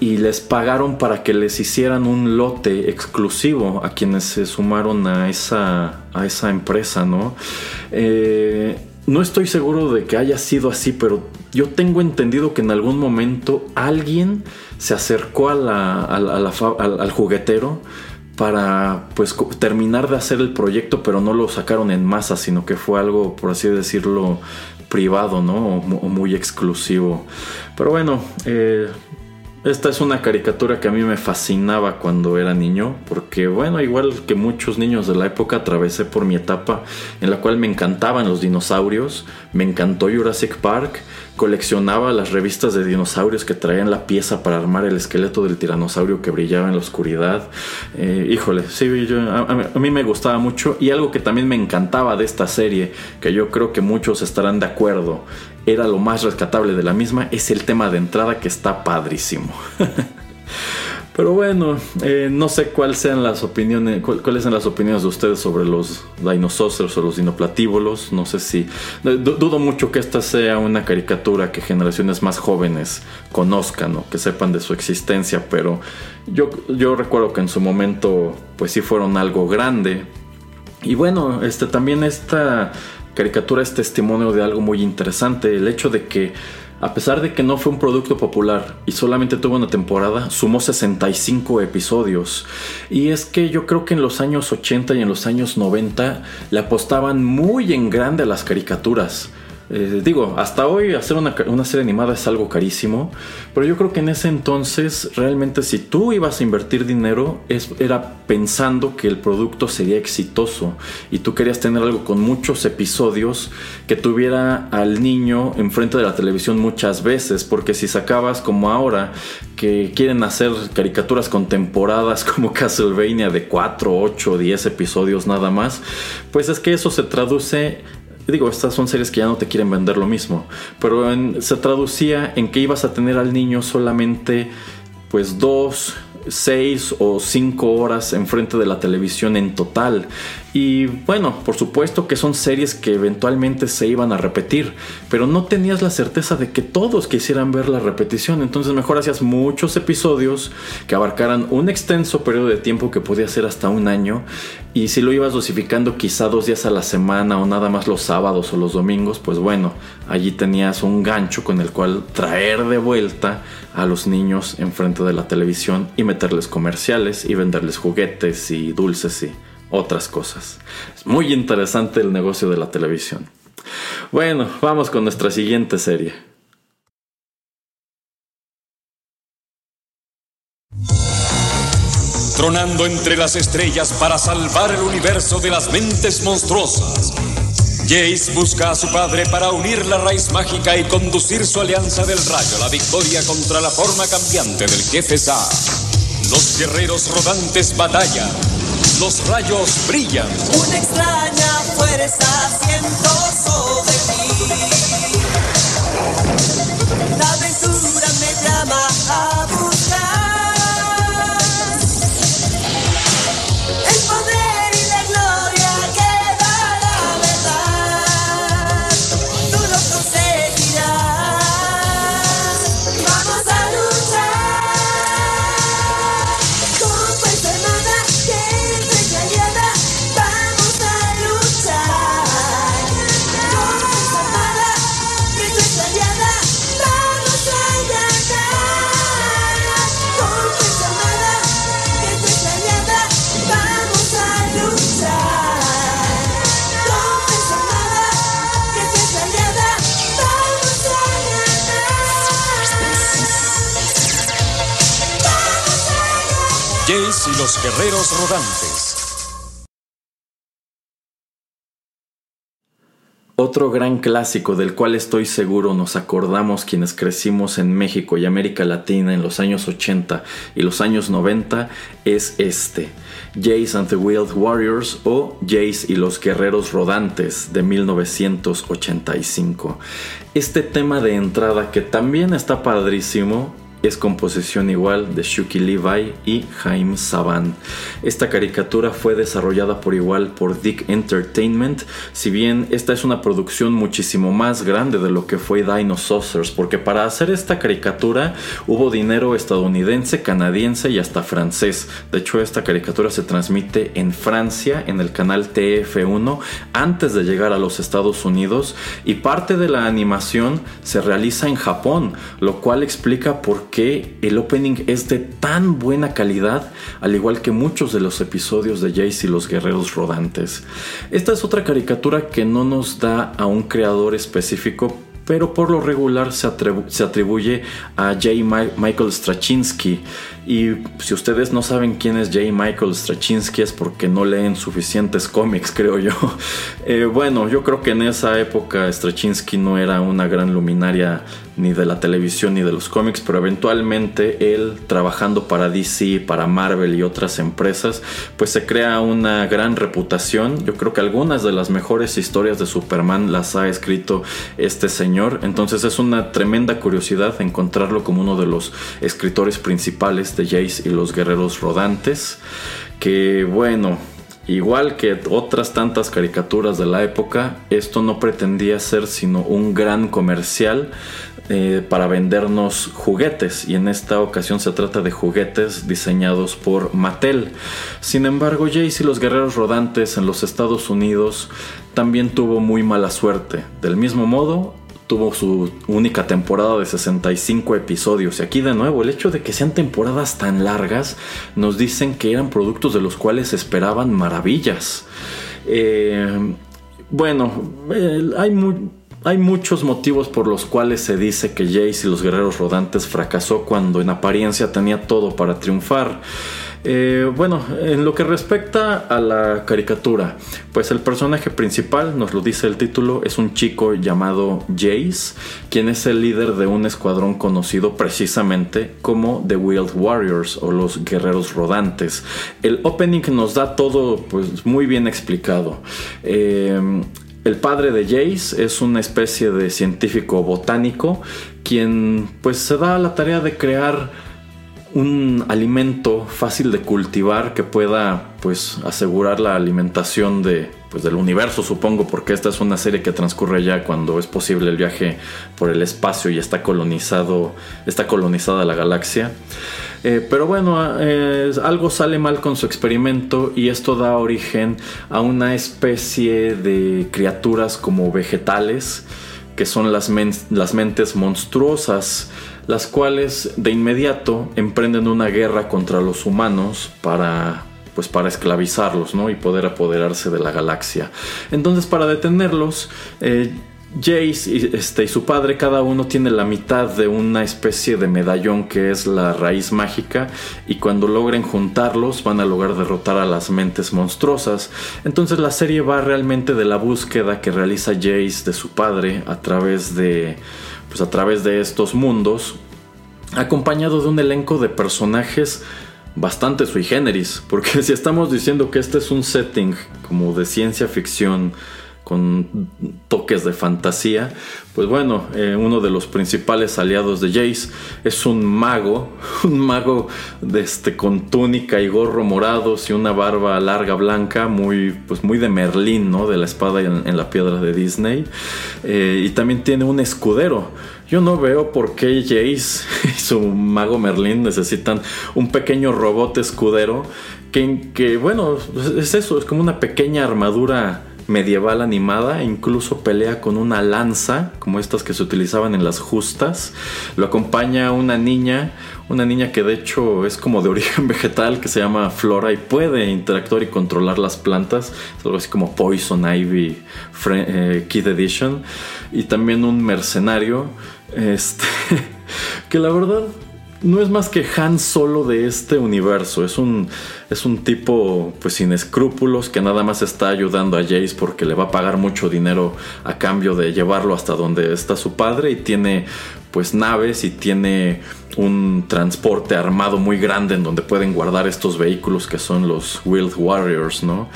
y les pagaron para que les hicieran un lote exclusivo a quienes se sumaron a esa, a esa empresa, ¿no? Eh, no estoy seguro de que haya sido así, pero yo tengo entendido que en algún momento alguien se acercó al juguetero para pues terminar de hacer el proyecto, pero no lo sacaron en masa, sino que fue algo, por así decirlo, privado, ¿no? O, muy exclusivo. Pero bueno, eh, esta es una caricatura que a mí me fascinaba cuando era niño, porque bueno, igual que muchos niños de la época, atravesé por mi etapa en la cual me encantaban los dinosaurios, me encantó Jurassic Park, coleccionaba las revistas de dinosaurios que traían la pieza para armar el esqueleto del tiranosaurio que brillaba en la oscuridad. Eh, híjole, sí, a, mí me gustaba mucho. Y algo que también me encantaba de esta serie, que yo creo que muchos estarán de acuerdo, era lo más rescatable de la misma, es el tema de entrada que está padrísimo. Pero bueno, eh, no sé cuáles sean las opiniones, cuáles son las opiniones de ustedes sobre los dinosaurios o los dinoplatívolos. No sé si dudo mucho que esta sea una caricatura que generaciones más jóvenes conozcan o que sepan de su existencia, pero yo, yo recuerdo que en su momento pues sí fueron algo grande. Y bueno, este también esta caricatura es testimonio de algo muy interesante, el hecho de que a pesar de que no fue un producto popular y solamente tuvo una temporada, sumó 65 episodios. Y es que yo creo que en los años 80 y en los años 90 le apostaban muy en grande a las caricaturas. Eh, digo, hasta hoy hacer una, una, serie animada es algo carísimo, pero yo creo que en ese entonces realmente si tú ibas a invertir dinero es, era pensando que el producto sería exitoso y tú querías tener algo con muchos episodios que tuviera al niño enfrente de la televisión muchas veces, porque si sacabas como ahora que quieren hacer caricaturas con temporadas como Castlevania de 4, 8, 10 episodios nada más, pues es que eso se traduce digo, estas son series que ya no te quieren vender lo mismo, pero se traducía en que ibas a tener al niño solamente pues dos, seis o cinco horas enfrente de la televisión en total. Y bueno, por supuesto que son series que eventualmente se iban a repetir, pero no tenías la certeza de que todos quisieran ver la repetición, entonces mejor hacías muchos episodios que abarcaran un extenso periodo de tiempo que podía ser hasta un año, y si lo ibas dosificando quizá dos días a la semana o nada más los sábados o los domingos, pues bueno, allí tenías un gancho con el cual traer de vuelta a los niños enfrente de la televisión y meterles comerciales y venderles juguetes y dulces y otras cosas. Es muy interesante el negocio de la televisión. Bueno, vamos con nuestra siguiente serie. Tronando entre las estrellas para salvar el universo de las mentes monstruosas. Jace busca a su padre para unir la raíz mágica y conducir su alianza del rayo a la victoria contra la forma cambiante del jefe Sa. Los guerreros rodantes batallan los rayos brillan. Una extraña fuerza siento sobre mí. La aventura me llama a y los guerreros rodantes. Otro gran clásico del cual estoy seguro nos acordamos quienes crecimos en México y América Latina en los años 80 y los años 90 es este, Jace and the Wild Warriors o Jace y los Guerreros Rodantes de 1985. Este tema de entrada que también está padrísimo es composición igual de Shuki Levi y Jaime Saban. Esta caricatura fue desarrollada por igual por Dick Entertainment, si bien esta es una producción muchísimo más grande de lo que fue Dinosaurs, porque para hacer esta caricatura hubo dinero estadounidense, canadiense y hasta francés. De hecho, esta caricatura se transmite en Francia en el canal TF1 antes de llegar a los Estados Unidos y parte de la animación se realiza en Japón, lo cual explica por qué que el opening es de tan buena calidad, al igual que muchos de los episodios de Jace y los Guerreros Rodantes. Esta es otra caricatura que no nos da a un creador específico, pero por lo regular se, atribuye a J. Michael Straczynski. Y si ustedes no saben quién es J. Michael Straczynski es porque no leen suficientes cómics, creo yo. Eh, bueno, yo creo que en esa época Straczynski no era una gran luminaria ni de la televisión ni de los cómics, pero eventualmente él trabajando para DC, para Marvel y otras empresas, pues se crea una gran reputación. Yo creo que algunas de las mejores historias de Superman las ha escrito este señor, entonces es una tremenda curiosidad encontrarlo como uno de los escritores principales de Jace y los Guerreros Rodantes, que bueno, Igual que otras tantas caricaturas de la época, esto no pretendía ser sino un gran comercial eh, para vendernos juguetes y en esta ocasión se trata de juguetes diseñados por Mattel. Sin embargo, Jace y los guerreros rodantes en los Estados Unidos también tuvo muy mala suerte. Del mismo modo, tuvo su única temporada de 65 episodios. Y aquí de nuevo, el hecho de que sean temporadas tan largas nos dicen que eran productos de los cuales esperaban maravillas. Eh, bueno, hay hay muchos motivos por los cuales se dice que Jace y los guerreros rodantes fracasó cuando en apariencia tenía todo para triunfar. Eh, bueno, en lo que respecta a la caricatura, pues el personaje principal, nos lo dice el título, es un chico llamado Jace, quien es el líder de un escuadrón conocido precisamente como The Wild Warriors o los Guerreros Rodantes. El opening nos da todo pues, muy bien explicado. Eh, el padre de Jace es una especie de científico botánico quien pues se da la tarea de crear un alimento fácil de cultivar que pueda pues asegurar la alimentación de pues del universo supongo porque esta es una serie que transcurre ya cuando es posible el viaje por el espacio y está colonizado está colonizada la galaxia. Eh, pero bueno eh, algo sale mal con su experimento y esto da origen a una especie de criaturas como vegetales que son las, las mentes monstruosas las cuales de inmediato emprenden una guerra contra los humanos para pues para esclavizarlos ¿no? y poder apoderarse de la galaxia. Entonces para detenerlos, eh, Jace y, este, y su padre cada uno tiene la mitad de una especie de medallón que es la raíz mágica y cuando logren juntarlos van a lograr derrotar a las mentes monstruosas. Entonces la serie va realmente de la búsqueda que realiza Jace de su padre a través de pues a través de estos mundos, acompañado de un elenco de personajes bastante sui generis, porque si estamos diciendo que este es un setting como de ciencia ficción con toques de fantasía, pues bueno, eh, uno de los principales aliados de Jace es un mago, un mago este, con túnica y gorro morados y una barba larga blanca, muy, pues muy de Merlín, ¿no? De la espada en, la piedra de Disney. Eh, y también tiene un escudero. Yo no veo por qué Jace y su mago Merlín necesitan un pequeño robot escudero que, que bueno, es eso, es como una pequeña armadura medieval animada, incluso pelea con una lanza, como estas que se utilizaban en las justas. Lo acompaña una niña, una niña que de hecho es como de origen vegetal, que se llama Flora y puede interactuar y controlar las plantas. Es algo así como Poison Ivy eh, Kid Edition. Y también un mercenario, este, que la verdad no es más que Han Solo de este universo. Es un, es un tipo pues sin escrúpulos que nada más está ayudando a Jace porque le va a pagar mucho dinero a cambio de llevarlo hasta donde está su padre y tiene pues naves y tiene un transporte armado muy grande en donde pueden guardar estos vehículos que son los Wild Warriors, ¿no?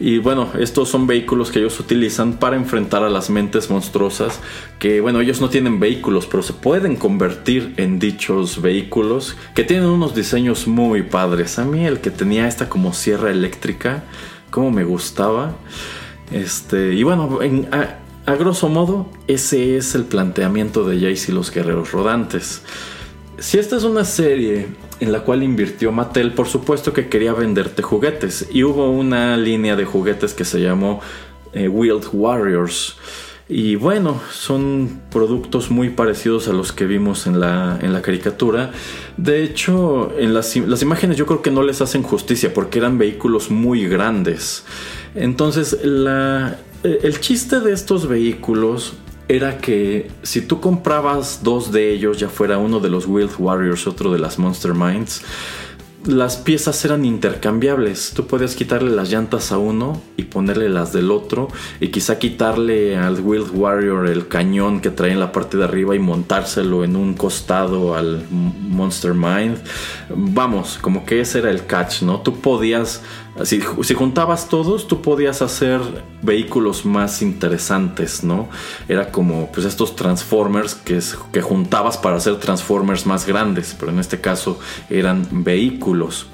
Y bueno, estos son vehículos que ellos utilizan para enfrentar a las mentes monstruosas, que bueno, ellos no tienen vehículos, pero se pueden convertir en dichos vehículos, que tienen unos diseños muy padres. A mí el que tenía esta como sierra eléctrica, como me gustaba. Este, y bueno, a, a grosso modo, ese es el planteamiento de Jace y los guerreros rodantes. Si esta es una serie en la cual invirtió Mattel, por supuesto que quería venderte juguetes. Y hubo una línea de juguetes que se llamó eh, Wild Warriors. Y bueno, son productos muy parecidos a los que vimos en la, en la caricatura. De hecho, en las, imágenes yo creo que no les hacen justicia porque eran vehículos muy grandes. Entonces, la, el chiste de estos vehículos era que si tú comprabas dos de ellos, ya fuera uno de los Wild Warriors, otro de las Monster Minds, las piezas eran intercambiables. Tú podías quitarle las llantas a uno y ponerle las del otro. Y quizá quitarle al Wild Warrior el cañón que trae en la parte de arriba y montárselo en un costado al Monster Mind. Vamos, como que ese era el catch, ¿no? Tú podías si, juntabas todos, tú podías hacer vehículos más interesantes, ¿no? Era como pues estos Transformers que juntabas para hacer Transformers más grandes, pero en este caso eran vehículos.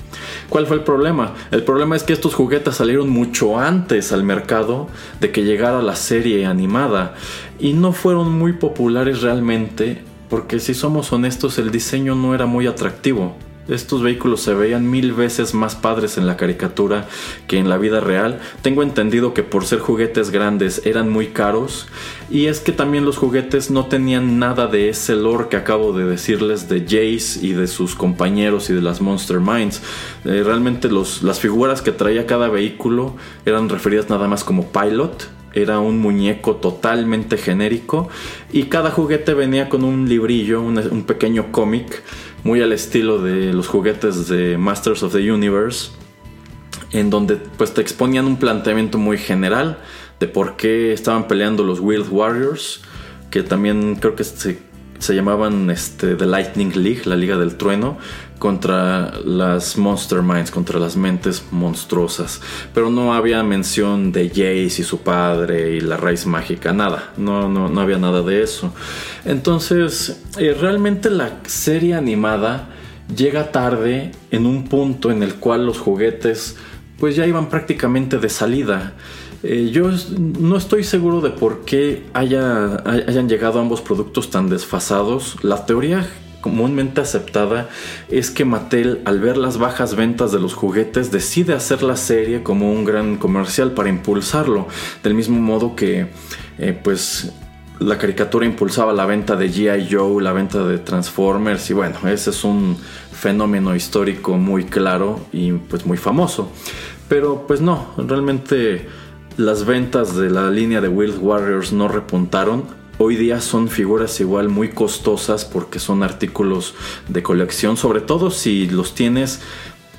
¿Cuál fue el problema? El problema es que estos juguetes salieron mucho antes al mercado de que llegara la serie animada y no fueron muy populares realmente porque si somos honestos el diseño no era muy atractivo. Estos vehículos se veían mil veces más padres en la caricatura que en la vida real. Tengo entendido que por ser juguetes grandes eran muy caros. Y es que también los juguetes no tenían nada de ese lore que acabo de decirles de Jace y de sus compañeros y de las Monster Minds. Eh, realmente las figuras que traía cada vehículo eran referidas nada más como pilot era un muñeco totalmente genérico y cada juguete venía con un librillo, un pequeño cómic muy al estilo de los juguetes de Masters of the Universe en donde pues te exponían un planteamiento muy general de por qué estaban peleando los Wild Warriors, que también creo que se, se llamaban este, The Lightning League, la Liga del Trueno, contra las Monster Minds, contra las mentes monstruosas. Pero no había mención de Jace y su padre y la raíz mágica, nada, no, no, no había nada de eso. Entonces, eh, realmente la serie animada llega tarde en un punto en el cual los juguetes pues ya iban prácticamente de salida. Eh, yo no estoy seguro de por qué haya, hayan llegado ambos productos tan desfasados. La teoría comúnmente aceptada es que Mattel al ver las bajas ventas de los juguetes decide hacer la serie como un gran comercial para impulsarlo del mismo modo que eh, pues la caricatura impulsaba la venta de GI Joe, la venta de Transformers y bueno, ese es un fenómeno histórico muy claro y pues muy famoso. Pero pues no, realmente las ventas de la línea de Wild Warriors no repuntaron. Hoy día son figuras igual muy costosas porque son artículos de colección, sobre todo si los tienes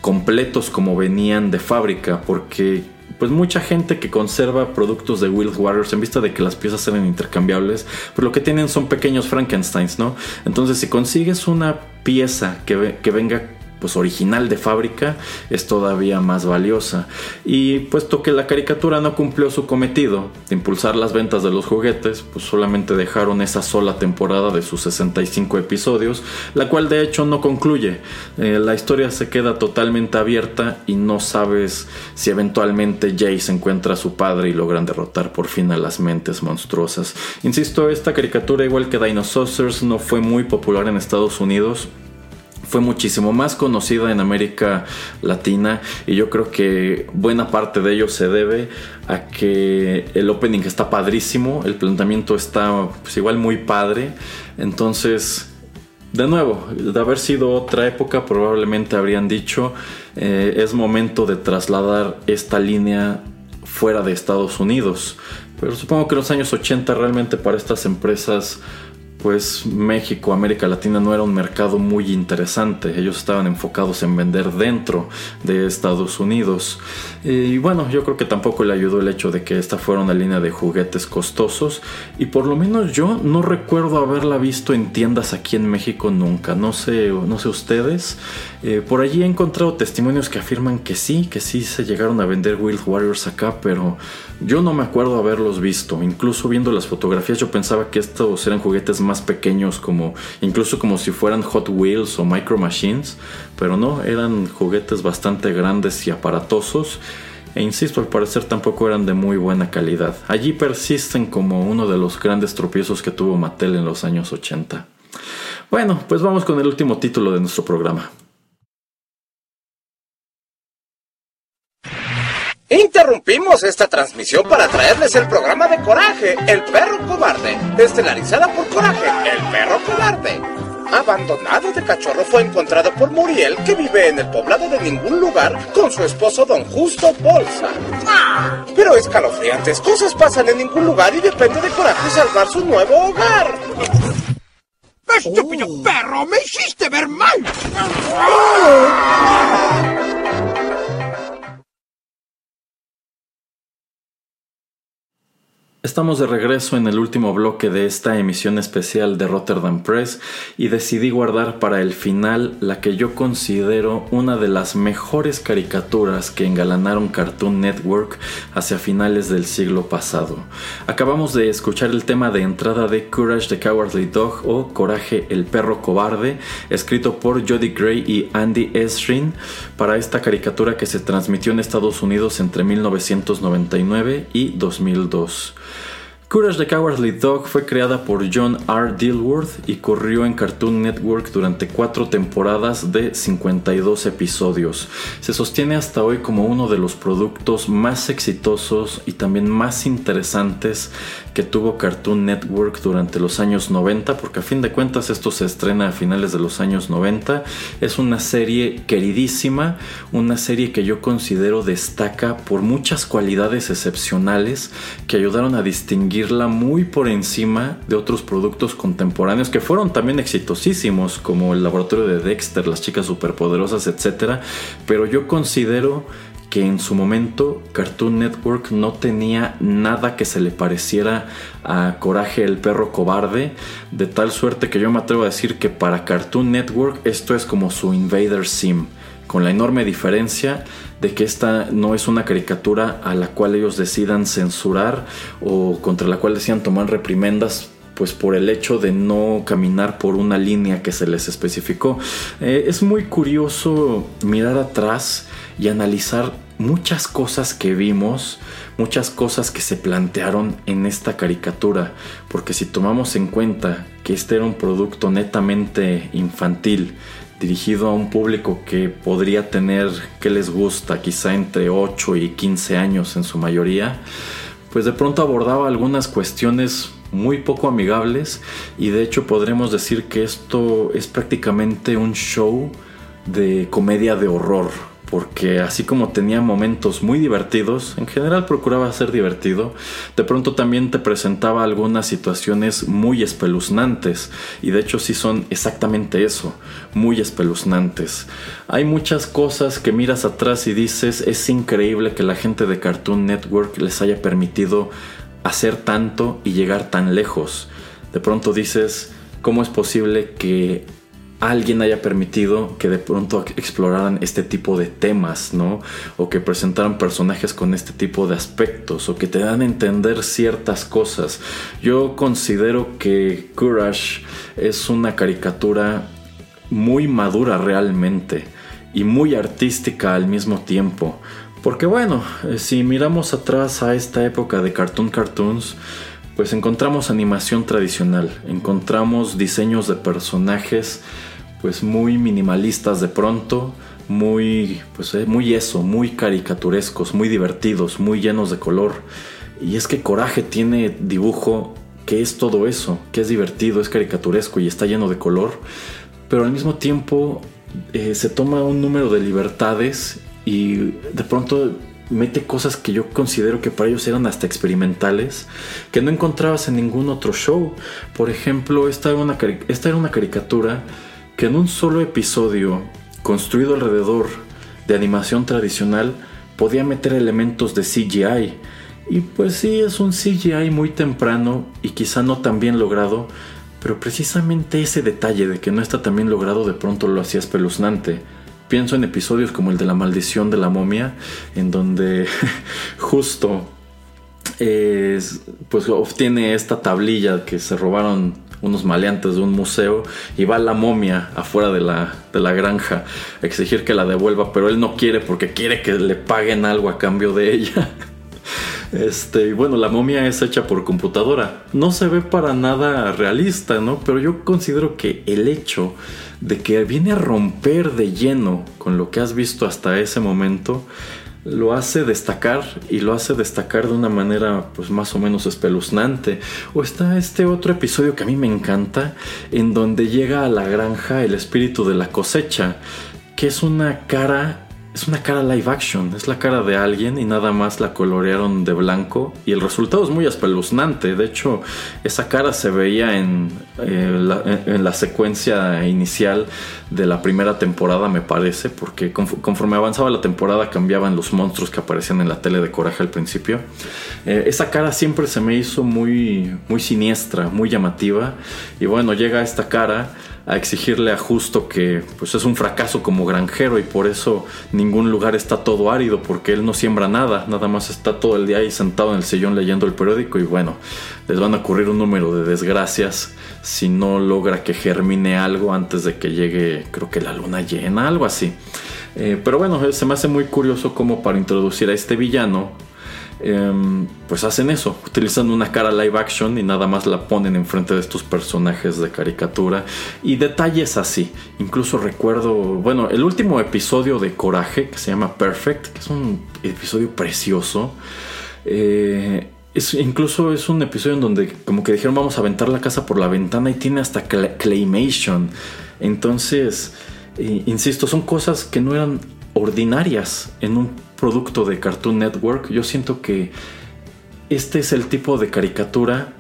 completos como venían de fábrica, porque pues mucha gente que conserva productos de Wild Warriors en vista de que las piezas eran intercambiables, pues lo que tienen son pequeños Frankensteins, ¿no? Entonces si consigues una pieza que, que venga pues original de fábrica es todavía más valiosa. Y puesto que la caricatura no cumplió su cometido de impulsar las ventas de los juguetes, pues solamente dejaron esa sola temporada de sus 65 episodios, la cual de hecho no concluye. Eh, la historia se queda totalmente abierta y no sabes si eventualmente Jace encuentra a su padre y logran derrotar por fin a las mentes monstruosas. Insisto, esta caricatura igual que Dinosaurs no fue muy popular en Estados Unidos fue muchísimo más conocida en América Latina y yo creo que buena parte de ello se debe a que el opening está padrísimo, el planteamiento está pues, igual muy padre, entonces de nuevo, de haber sido otra época, probablemente habrían dicho, eh, es momento de trasladar esta línea fuera de Estados Unidos. Pero supongo que los años 80 realmente para estas empresas pues México, América Latina no era un mercado muy interesante. Ellos estaban enfocados en vender dentro de Estados Unidos. Y bueno, yo creo que tampoco le ayudó el hecho de que esta fuera una línea de juguetes costosos. Y por lo menos yo no recuerdo haberla visto en tiendas aquí en México nunca. No sé, no sé ustedes. Eh, por allí he encontrado testimonios que afirman que sí, que sí se llegaron a vender Wild Warriors acá, pero yo no me acuerdo haberlos visto. Incluso viendo las fotografías yo pensaba que estos eran juguetes más pequeños, como incluso como si fueran Hot Wheels o Micro Machines, pero no, eran juguetes bastante grandes y aparatosos. E insisto, al parecer tampoco eran de muy buena calidad. Allí persisten como uno de los grandes tropiezos que tuvo Mattel en los años 80. Bueno, pues vamos con el último título de nuestro programa. Interrumpimos esta transmisión para traerles el programa de Coraje, el perro cobarde, estelarizada por Coraje, el perro cobarde. Abandonado de cachorro fue encontrado por Muriel, que vive en el poblado de ningún lugar, con su esposo don Justo Bolsa. Pero escalofriantes cosas pasan en ningún lugar y depende de Coraje salvar su nuevo hogar. ¡Estúpido perro! ¡Me hiciste ver mal! Estamos de regreso en el último bloque de esta emisión especial de Rotterdam Press y decidí guardar para el final la que yo considero una de las mejores caricaturas que engalanaron Cartoon Network hacia finales del siglo pasado. Acabamos de escuchar el tema de entrada de Courage the Cowardly Dog o Coraje el perro cobarde, escrito por Jody Gray y Andy Esrin para esta caricatura que se transmitió en Estados Unidos entre 1999 y 2002. Courage the Cowardly Dog fue creada por John R. Dilworth y corrió en Cartoon Network durante cuatro temporadas de 52 episodios. Se sostiene hasta hoy como uno de los productos más exitosos y también más interesantes que tuvo Cartoon Network durante los años 90, porque a fin de cuentas esto se estrena a finales de los años 90. Es una serie queridísima, una serie que yo considero destaca por muchas cualidades excepcionales que ayudaron a distinguirla muy por encima de otros productos contemporáneos que fueron también exitosísimos, como el laboratorio de Dexter, las chicas superpoderosas, etc. Pero yo considero que en su momento Cartoon Network no tenía nada que se le pareciera a Coraje el perro cobarde, de tal suerte que yo me atrevo a decir que para Cartoon Network esto es como su Invader Sim, con la enorme diferencia de que esta no es una caricatura a la cual ellos decidan censurar o contra la cual decidan tomar reprimendas pues por el hecho de no caminar por una línea que se les especificó. Eh, es muy curioso mirar atrás y analizar muchas cosas que vimos, muchas cosas que se plantearon en esta caricatura, porque si tomamos en cuenta que este era un producto netamente infantil, dirigido a un público que podría tener, que les gusta, quizá entre 8 y 15 años en su mayoría, pues de pronto abordaba algunas cuestiones muy poco amigables y de hecho podremos decir que esto es prácticamente un show de comedia de horror porque así como tenía momentos muy divertidos, en general procuraba ser divertido, de pronto también te presentaba algunas situaciones muy espeluznantes, y de hecho sí son exactamente eso, muy espeluznantes. Hay muchas cosas que miras atrás y dices, es increíble que la gente de Cartoon Network les haya permitido hacer tanto y llegar tan lejos. De pronto dices, ¿cómo es posible que alguien haya permitido que de pronto exploraran este tipo de temas, ¿no? O que presentaran personajes con este tipo de aspectos, o que te dan a entender ciertas cosas. Yo considero que Courage es una caricatura muy madura realmente y muy artística al mismo tiempo. Porque bueno, eh, si miramos atrás a esta época de Cartoon Cartoons, pues encontramos animación tradicional, encontramos diseños de personajes pues muy minimalistas de pronto, muy pues eh, muy eso, muy caricaturescos, muy divertidos, muy llenos de color. Y es que Coraje tiene dibujo que es todo eso, que es divertido, es caricaturesco y está lleno de color, pero al mismo tiempo eh, se toma un número de libertades y de pronto mete cosas que yo considero que para ellos eran hasta experimentales, que no encontrabas en ningún otro show. Por ejemplo, esta era una, esta era una caricatura que en un solo episodio, construido alrededor de animación tradicional, podía meter elementos de CGI. Y pues sí, es un CGI muy temprano y quizá no tan bien logrado, pero precisamente ese detalle de que no está tan bien logrado de pronto lo hacía espeluznante. Pienso en episodios como el de la maldición de la momia, en donde justo pues obtiene esta tablilla que se robaron unos maleantes de un museo y va la momia afuera de la, de la granja a exigir que la devuelva, pero él no quiere porque quiere que le paguen algo a cambio de ella. Este, y bueno, la momia es hecha por computadora. No se ve para nada realista, ¿no? Pero yo considero que el hecho de que viene a romper de lleno con lo que has visto hasta ese momento, lo hace destacar y lo hace destacar de una manera pues más o menos espeluznante. O está este otro episodio que a mí me encanta, en donde llega a la granja el espíritu de la cosecha, que es una cara es una cara live action, es la cara de alguien y nada más la colorearon de blanco y el resultado es muy espeluznante. De hecho, esa cara se veía en, eh, la, en la, secuencia inicial de la primera temporada, me parece, porque conforme avanzaba la temporada cambiaban los monstruos que aparecían en la tele de Coraje al principio. Eh, esa cara siempre se me hizo muy, muy siniestra, muy llamativa y bueno, llega esta cara a exigirle a Justo que pues es un fracaso como granjero y por eso ningún lugar está todo árido porque él no siembra nada, nada más está todo el día ahí sentado en el sillón leyendo el periódico y bueno, les van a ocurrir un número de desgracias si no logra que germine algo antes de que llegue creo que la luna llena, algo así. Eh, pero bueno, se me hace muy curioso como para introducir a este villano em, pues hacen eso, utilizan una cara live action y nada más la ponen enfrente de estos personajes de caricatura y detalles así. Incluso recuerdo, bueno, el último episodio de Coraje que se llama Perfect, que es un episodio precioso. Eh, es, incluso es un episodio en donde como que dijeron vamos a aventar la casa por la ventana y tiene hasta claymation. Entonces, eh, insisto, son cosas que no eran ordinarias en un producto de Cartoon Network. Yo siento que este es el tipo de caricatura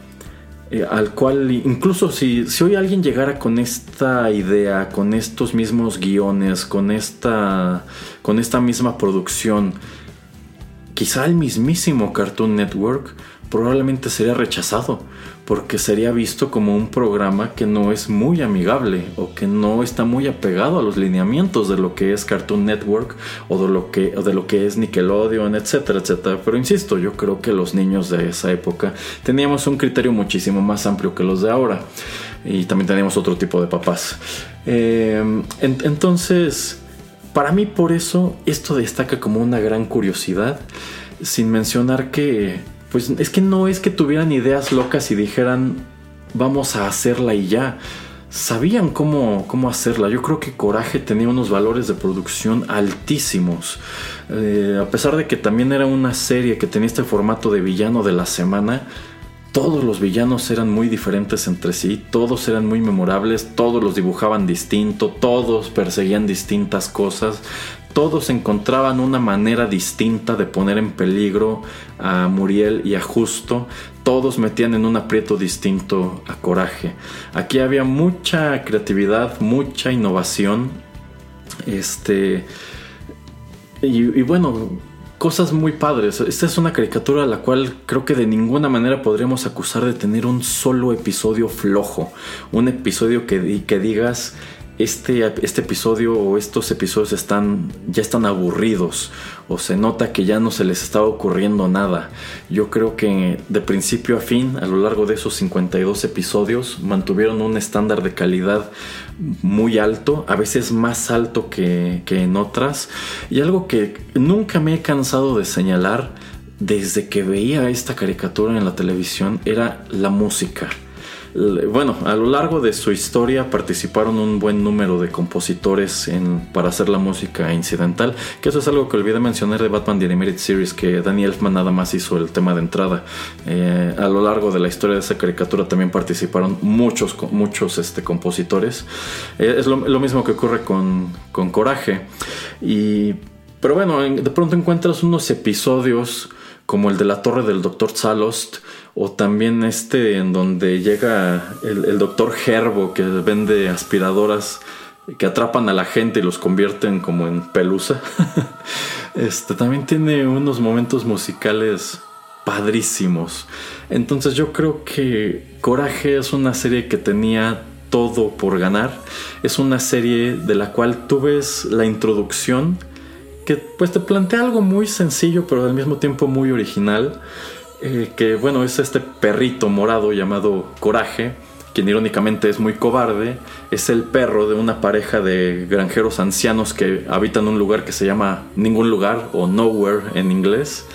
eh, al cual incluso si, si hoy alguien llegara con esta idea, con estos mismos guiones, con esta, con esta misma producción, quizá el mismísimo Cartoon Network probablemente sería rechazado porque sería visto como un programa que no es muy amigable o que no está muy apegado a los lineamientos de lo que es Cartoon Network o de lo que, de lo que es Nickelodeon, etcétera, etcétera. Pero insisto, yo creo que los niños de esa época teníamos un criterio muchísimo más amplio que los de ahora y también teníamos otro tipo de papás. Eh, entonces, para mí por eso esto destaca como una gran curiosidad, sin mencionar que pues es que no es que tuvieran ideas locas y dijeran vamos a hacerla y ya. Sabían cómo, cómo hacerla. Yo creo que Coraje tenía unos valores de producción altísimos. Eh, a pesar de que también era una serie que tenía este formato de villano de la semana, todos los villanos eran muy diferentes entre sí, todos eran muy memorables, todos los dibujaban distinto, todos perseguían distintas cosas, todos encontraban una manera distinta de poner en peligro a Muriel y a Justo, todos metían en un aprieto distinto a Coraje. Aquí había mucha creatividad, mucha innovación. Este. Y, bueno, cosas muy padres. Esta es una caricatura a la cual creo que de ninguna manera podríamos acusar de tener un solo episodio flojo. Un episodio que digas este, este episodio o estos episodios están, ya están aburridos o se nota que ya no se les está ocurriendo nada. Yo creo que de principio a fin, a lo largo de esos 52 episodios, mantuvieron un estándar de calidad muy alto, a veces más alto que, que en otras. Y algo que nunca me he cansado de señalar desde que veía esta caricatura en la televisión era la música bueno, a lo largo de su historia participaron un buen número de compositores para hacer la música incidental, que eso es algo que olvidé mencionar de Batman The Animated Series, que Danny Elfman nada más hizo el tema de entrada. Eh, a lo largo de la historia de esa caricatura también participaron muchos, muchos este, compositores. Eh, es lo, mismo que ocurre con, con Coraje. Y, pero bueno, de pronto encuentras unos episodios como el de la torre del Dr. Salost, o también este en donde llega el, doctor Gerbo que vende aspiradoras que atrapan a la gente y los convierten como en pelusa. este también tiene unos momentos musicales padrísimos. Entonces yo creo que Coraje es una serie que tenía todo por ganar. Es una serie de la cual tú ves la introducción que pues te plantea algo muy sencillo pero al mismo tiempo muy original eh, que bueno, es este perrito morado llamado Coraje, quien irónicamente es muy cobarde, es el perro de una pareja de granjeros ancianos que habitan un lugar que se llama Ningún lugar o Nowhere en inglés.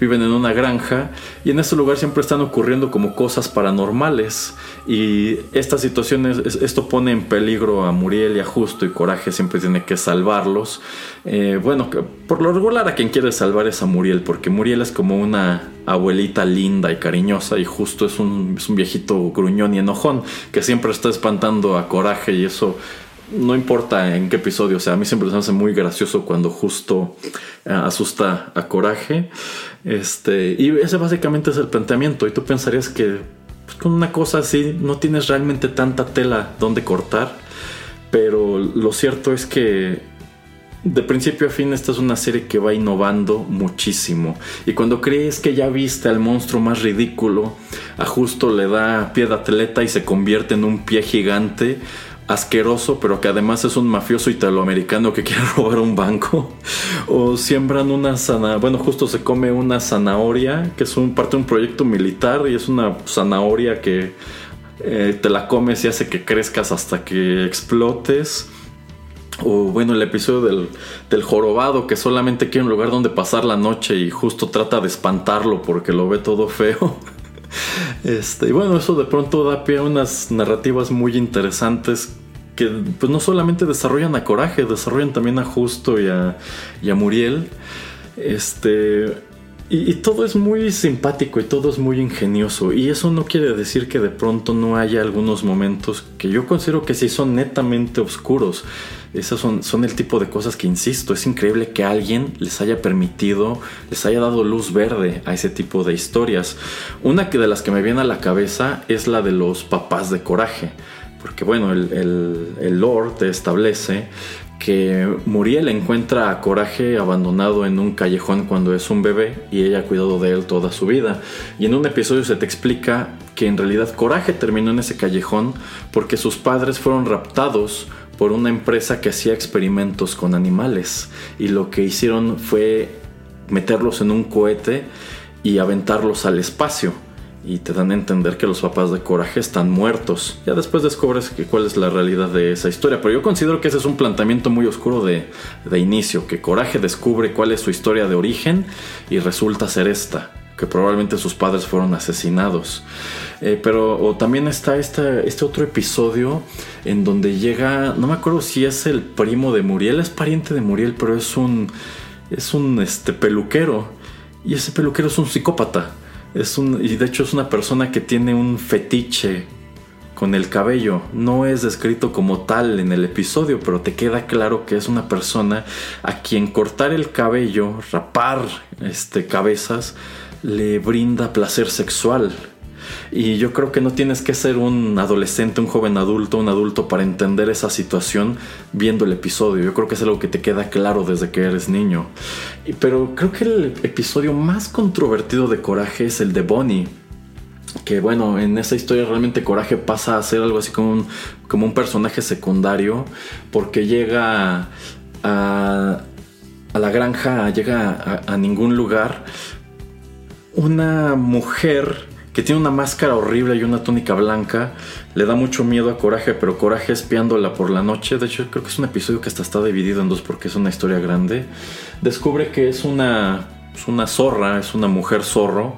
Viven en una granja y en ese lugar siempre están ocurriendo como cosas paranormales y estas situaciones, esto pone en peligro a Muriel y a Justo y Coraje siempre tiene que salvarlos. Eh, bueno, por lo regular a quien quiere salvar es a Muriel, porque Muriel es como una abuelita linda y cariñosa y Justo es un, viejito gruñón y enojón que siempre está espantando a Coraje y eso no importa en qué episodio, o sea, a mí siempre me hace muy gracioso cuando justo eh, asusta a Coraje. Este, y ese básicamente es el planteamiento. Y tú pensarías que pues, con una cosa así no tienes realmente tanta tela donde cortar. Pero lo cierto es que de principio a fin esta es una serie que va innovando muchísimo. Y cuando crees que ya viste al monstruo más ridículo, a justo le da pie de atleta y se convierte en un pie gigante asqueroso, pero que además es un mafioso italoamericano que quiere robar un banco. o siembran una zanahoria, bueno, justo se come una zanahoria, que es un, parte de un proyecto militar y es una zanahoria que eh, te la comes y hace que crezcas hasta que explotes. O bueno, el episodio del, del, jorobado que solamente quiere un lugar donde pasar la noche y justo trata de espantarlo porque lo ve todo feo. Este, y bueno, eso de pronto da pie a unas narrativas muy interesantes que pues no solamente desarrollan a Coraje, desarrollan también a Justo y a, y a Muriel. Este, y, todo es muy simpático y todo es muy ingenioso. Y eso no quiere decir que de pronto no haya algunos momentos que yo considero que sí son netamente oscuros. Esos son, son el tipo de cosas que, insisto, es increíble que alguien les haya permitido, les haya dado luz verde a ese tipo de historias. Una que de las que me viene a la cabeza es la de los papás de coraje. Porque bueno, el, el, el lore te establece que Muriel encuentra a Coraje abandonado en un callejón cuando es un bebé y ella ha cuidado de él toda su vida. Y en un episodio se te explica que en realidad Coraje terminó en ese callejón porque sus padres fueron raptados por una empresa que hacía experimentos con animales y lo que hicieron fue meterlos en un cohete y aventarlos al espacio y te dan a entender que los papás de Coraje están muertos. Ya después descubres que cuál es la realidad de esa historia, pero yo considero que ese es un planteamiento muy oscuro de, de inicio, que Coraje descubre cuál es su historia de origen y resulta ser esta, que probablemente sus padres fueron asesinados. Eh, pero o también está este, este otro episodio en donde llega, no me acuerdo si es el primo de Muriel, es pariente de Muriel, pero es un, es un este, peluquero. Y ese peluquero es un psicópata es un, y de hecho es una persona que tiene un fetiche con el cabello. No es descrito como tal en el episodio, pero te queda claro que es una persona a quien cortar el cabello, rapar este, cabezas, le brinda placer sexual. Y yo creo que no tienes que ser un adolescente, un joven adulto, un adulto para entender esa situación viendo el episodio. Yo creo que es algo que te queda claro desde que eres niño. Pero creo que el episodio más controvertido de Coraje es el de Bonnie. Que bueno, en esa historia realmente Coraje pasa a ser algo así como un, como un personaje secundario porque llega a, a la granja, llega a, a ningún lugar. Una mujer que tiene una máscara horrible y una túnica blanca. Le da mucho miedo a Coraje, pero Coraje espiándola por la noche. De hecho, creo que es un episodio que hasta está dividido en dos porque es una historia grande. Descubre que es una una zorra, es una mujer zorro,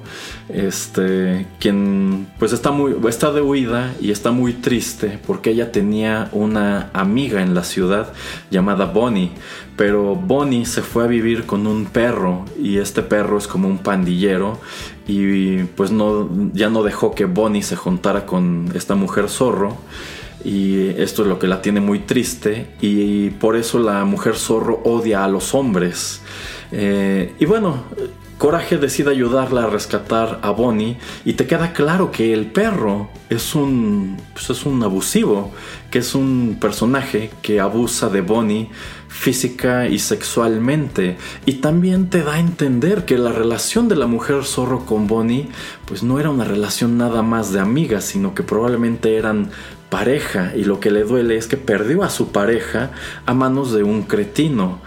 este, quien pues está muy, está de huida y está muy triste porque ella tenía una amiga en la ciudad llamada Bonnie, pero Bonnie se fue a vivir con un perro y este perro es como un pandillero y pues no, ya no dejó que Bonnie se juntara con esta mujer zorro y esto es lo que la tiene muy triste y por eso la mujer zorro odia a los hombres. Eh, y bueno, Coraje decide ayudarla a rescatar a Bonnie y te queda claro que el perro es un, pues es un abusivo, que es un personaje que abusa de Bonnie física y sexualmente y también te da a entender que la relación de la mujer zorro con Bonnie pues no era una relación nada más de amigas, sino que probablemente eran pareja y lo que le duele es que perdió a su pareja a manos de un cretino.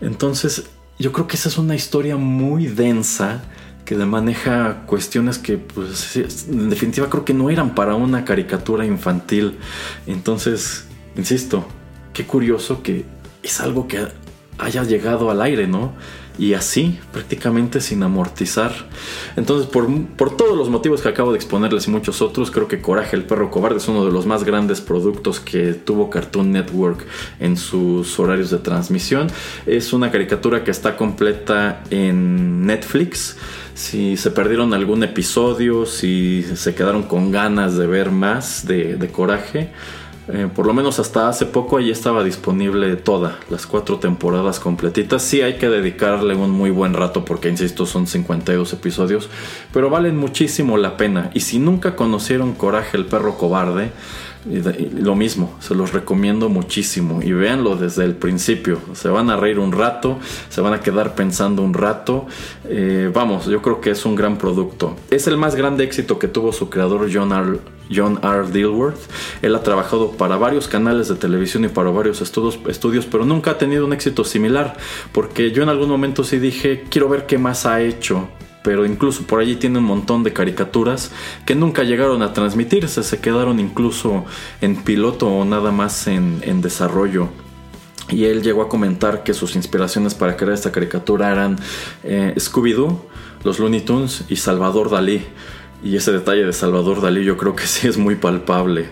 Entonces yo creo que esa es una historia muy densa que maneja cuestiones que, pues, en definitiva creo que no eran para una caricatura infantil. Entonces, insisto, qué curioso que es algo que haya llegado al aire, ¿no? y así prácticamente sin amortizar. Entonces, por, por, todos los motivos que acabo de exponerles y muchos otros, creo que Coraje el perro cobarde es uno de los más grandes productos que tuvo Cartoon Network en sus horarios de transmisión. Es una caricatura que está completa en Netflix. Si se perdieron algún episodio, si se quedaron con ganas de ver más de, de Coraje, eh, por lo menos hasta hace poco ahí estaba disponible toda, las cuatro temporadas completitas. Sí hay que dedicarle un muy buen rato porque, insisto, son 52 episodios, pero valen muchísimo la pena. Y si nunca conocieron Coraje el perro cobarde, lo mismo, se los recomiendo muchísimo y véanlo desde el principio. Se van a reír un rato, se van a quedar pensando un rato. Eh, vamos, yo creo que es un gran producto. Es el más grande éxito que tuvo su creador John. John R. Dilworth. Él ha trabajado para varios canales de televisión y para varios estudios, pero nunca ha tenido un éxito similar. Porque yo en algún momento sí dije, quiero ver qué más ha hecho pero incluso por allí tiene un montón de caricaturas que nunca llegaron a transmitirse, se quedaron incluso en piloto o nada más en, desarrollo. y él llegó a comentar que sus inspiraciones para crear esta caricatura eran eh, Scooby-Doo, los Looney Tunes y Salvador Dalí. Y ese detalle de Salvador Dalí yo creo que sí es muy palpable.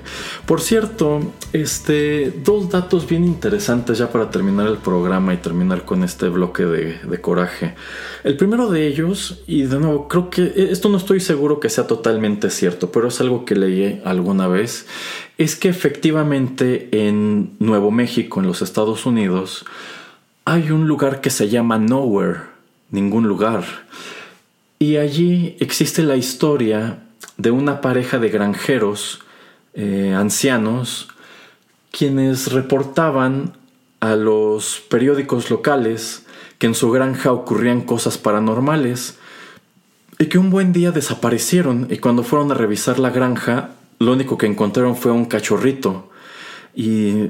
Por cierto, este, dos datos bien interesantes ya para terminar el programa y terminar con este bloque de, de coraje. El primero de ellos, y de nuevo, creo que e, esto no estoy seguro que sea totalmente cierto, pero es algo que leí alguna vez, es que efectivamente en Nuevo México, en los Estados Unidos, hay un lugar que se llama Nowhere, ningún lugar. Y allí existe la historia de una pareja de granjeros eh, ancianos quienes reportaban a los periódicos locales que en su granja ocurrían cosas paranormales y que un buen día desaparecieron. Y cuando fueron a revisar la granja lo único que encontraron fue un cachorrito. Y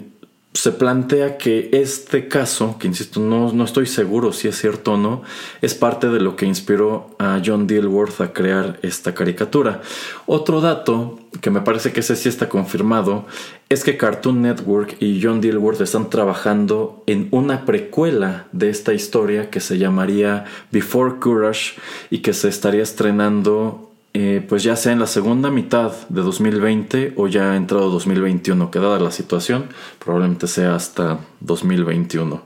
se plantea que este caso, que insisto, no, no, estoy seguro si es cierto o no, es parte de lo que inspiró a John Dilworth a crear esta caricatura. Otro dato, que me parece que ese sí está confirmado, es que Cartoon Network y John Dilworth están trabajando en una precuela de esta historia que se llamaría Before Courage y que se estaría estrenando eh, pues ya sea en la segunda mitad de 2020 o ya entrado 2021, que dada la situación, probablemente sea hasta 2021.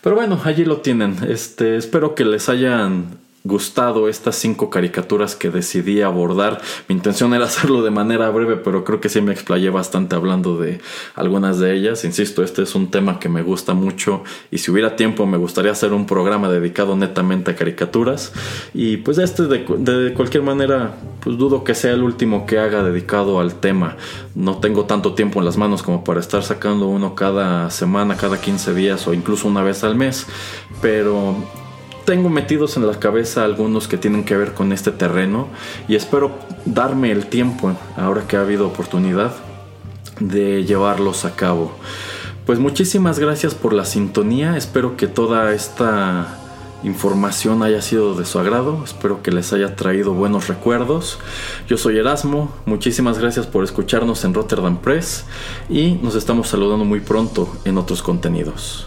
Pero bueno, allí lo tienen. Este, espero que les hayan gustado estas cinco caricaturas que decidí abordar. Mi intención era hacerlo de manera breve, pero creo que sí me explayé bastante hablando de algunas de ellas. Insisto, este es un tema que me gusta mucho y si hubiera tiempo me gustaría hacer un programa dedicado netamente a caricaturas. Y pues este de, de cualquier manera, pues dudo que sea el último que haga dedicado al tema. No tengo tanto tiempo en las manos como para estar sacando uno cada semana, cada 15 días o incluso una vez al mes. Pero tengo metidos en la cabeza algunos que tienen que ver con este terreno y espero darme el tiempo, ahora que ha habido oportunidad, de llevarlos a cabo. Pues muchísimas gracias por la sintonía, espero que toda esta información haya sido de su agrado, espero que les haya traído buenos recuerdos. Yo soy Erasmo, muchísimas gracias por escucharnos en Rotterdam Press y nos estamos saludando muy pronto en otros contenidos.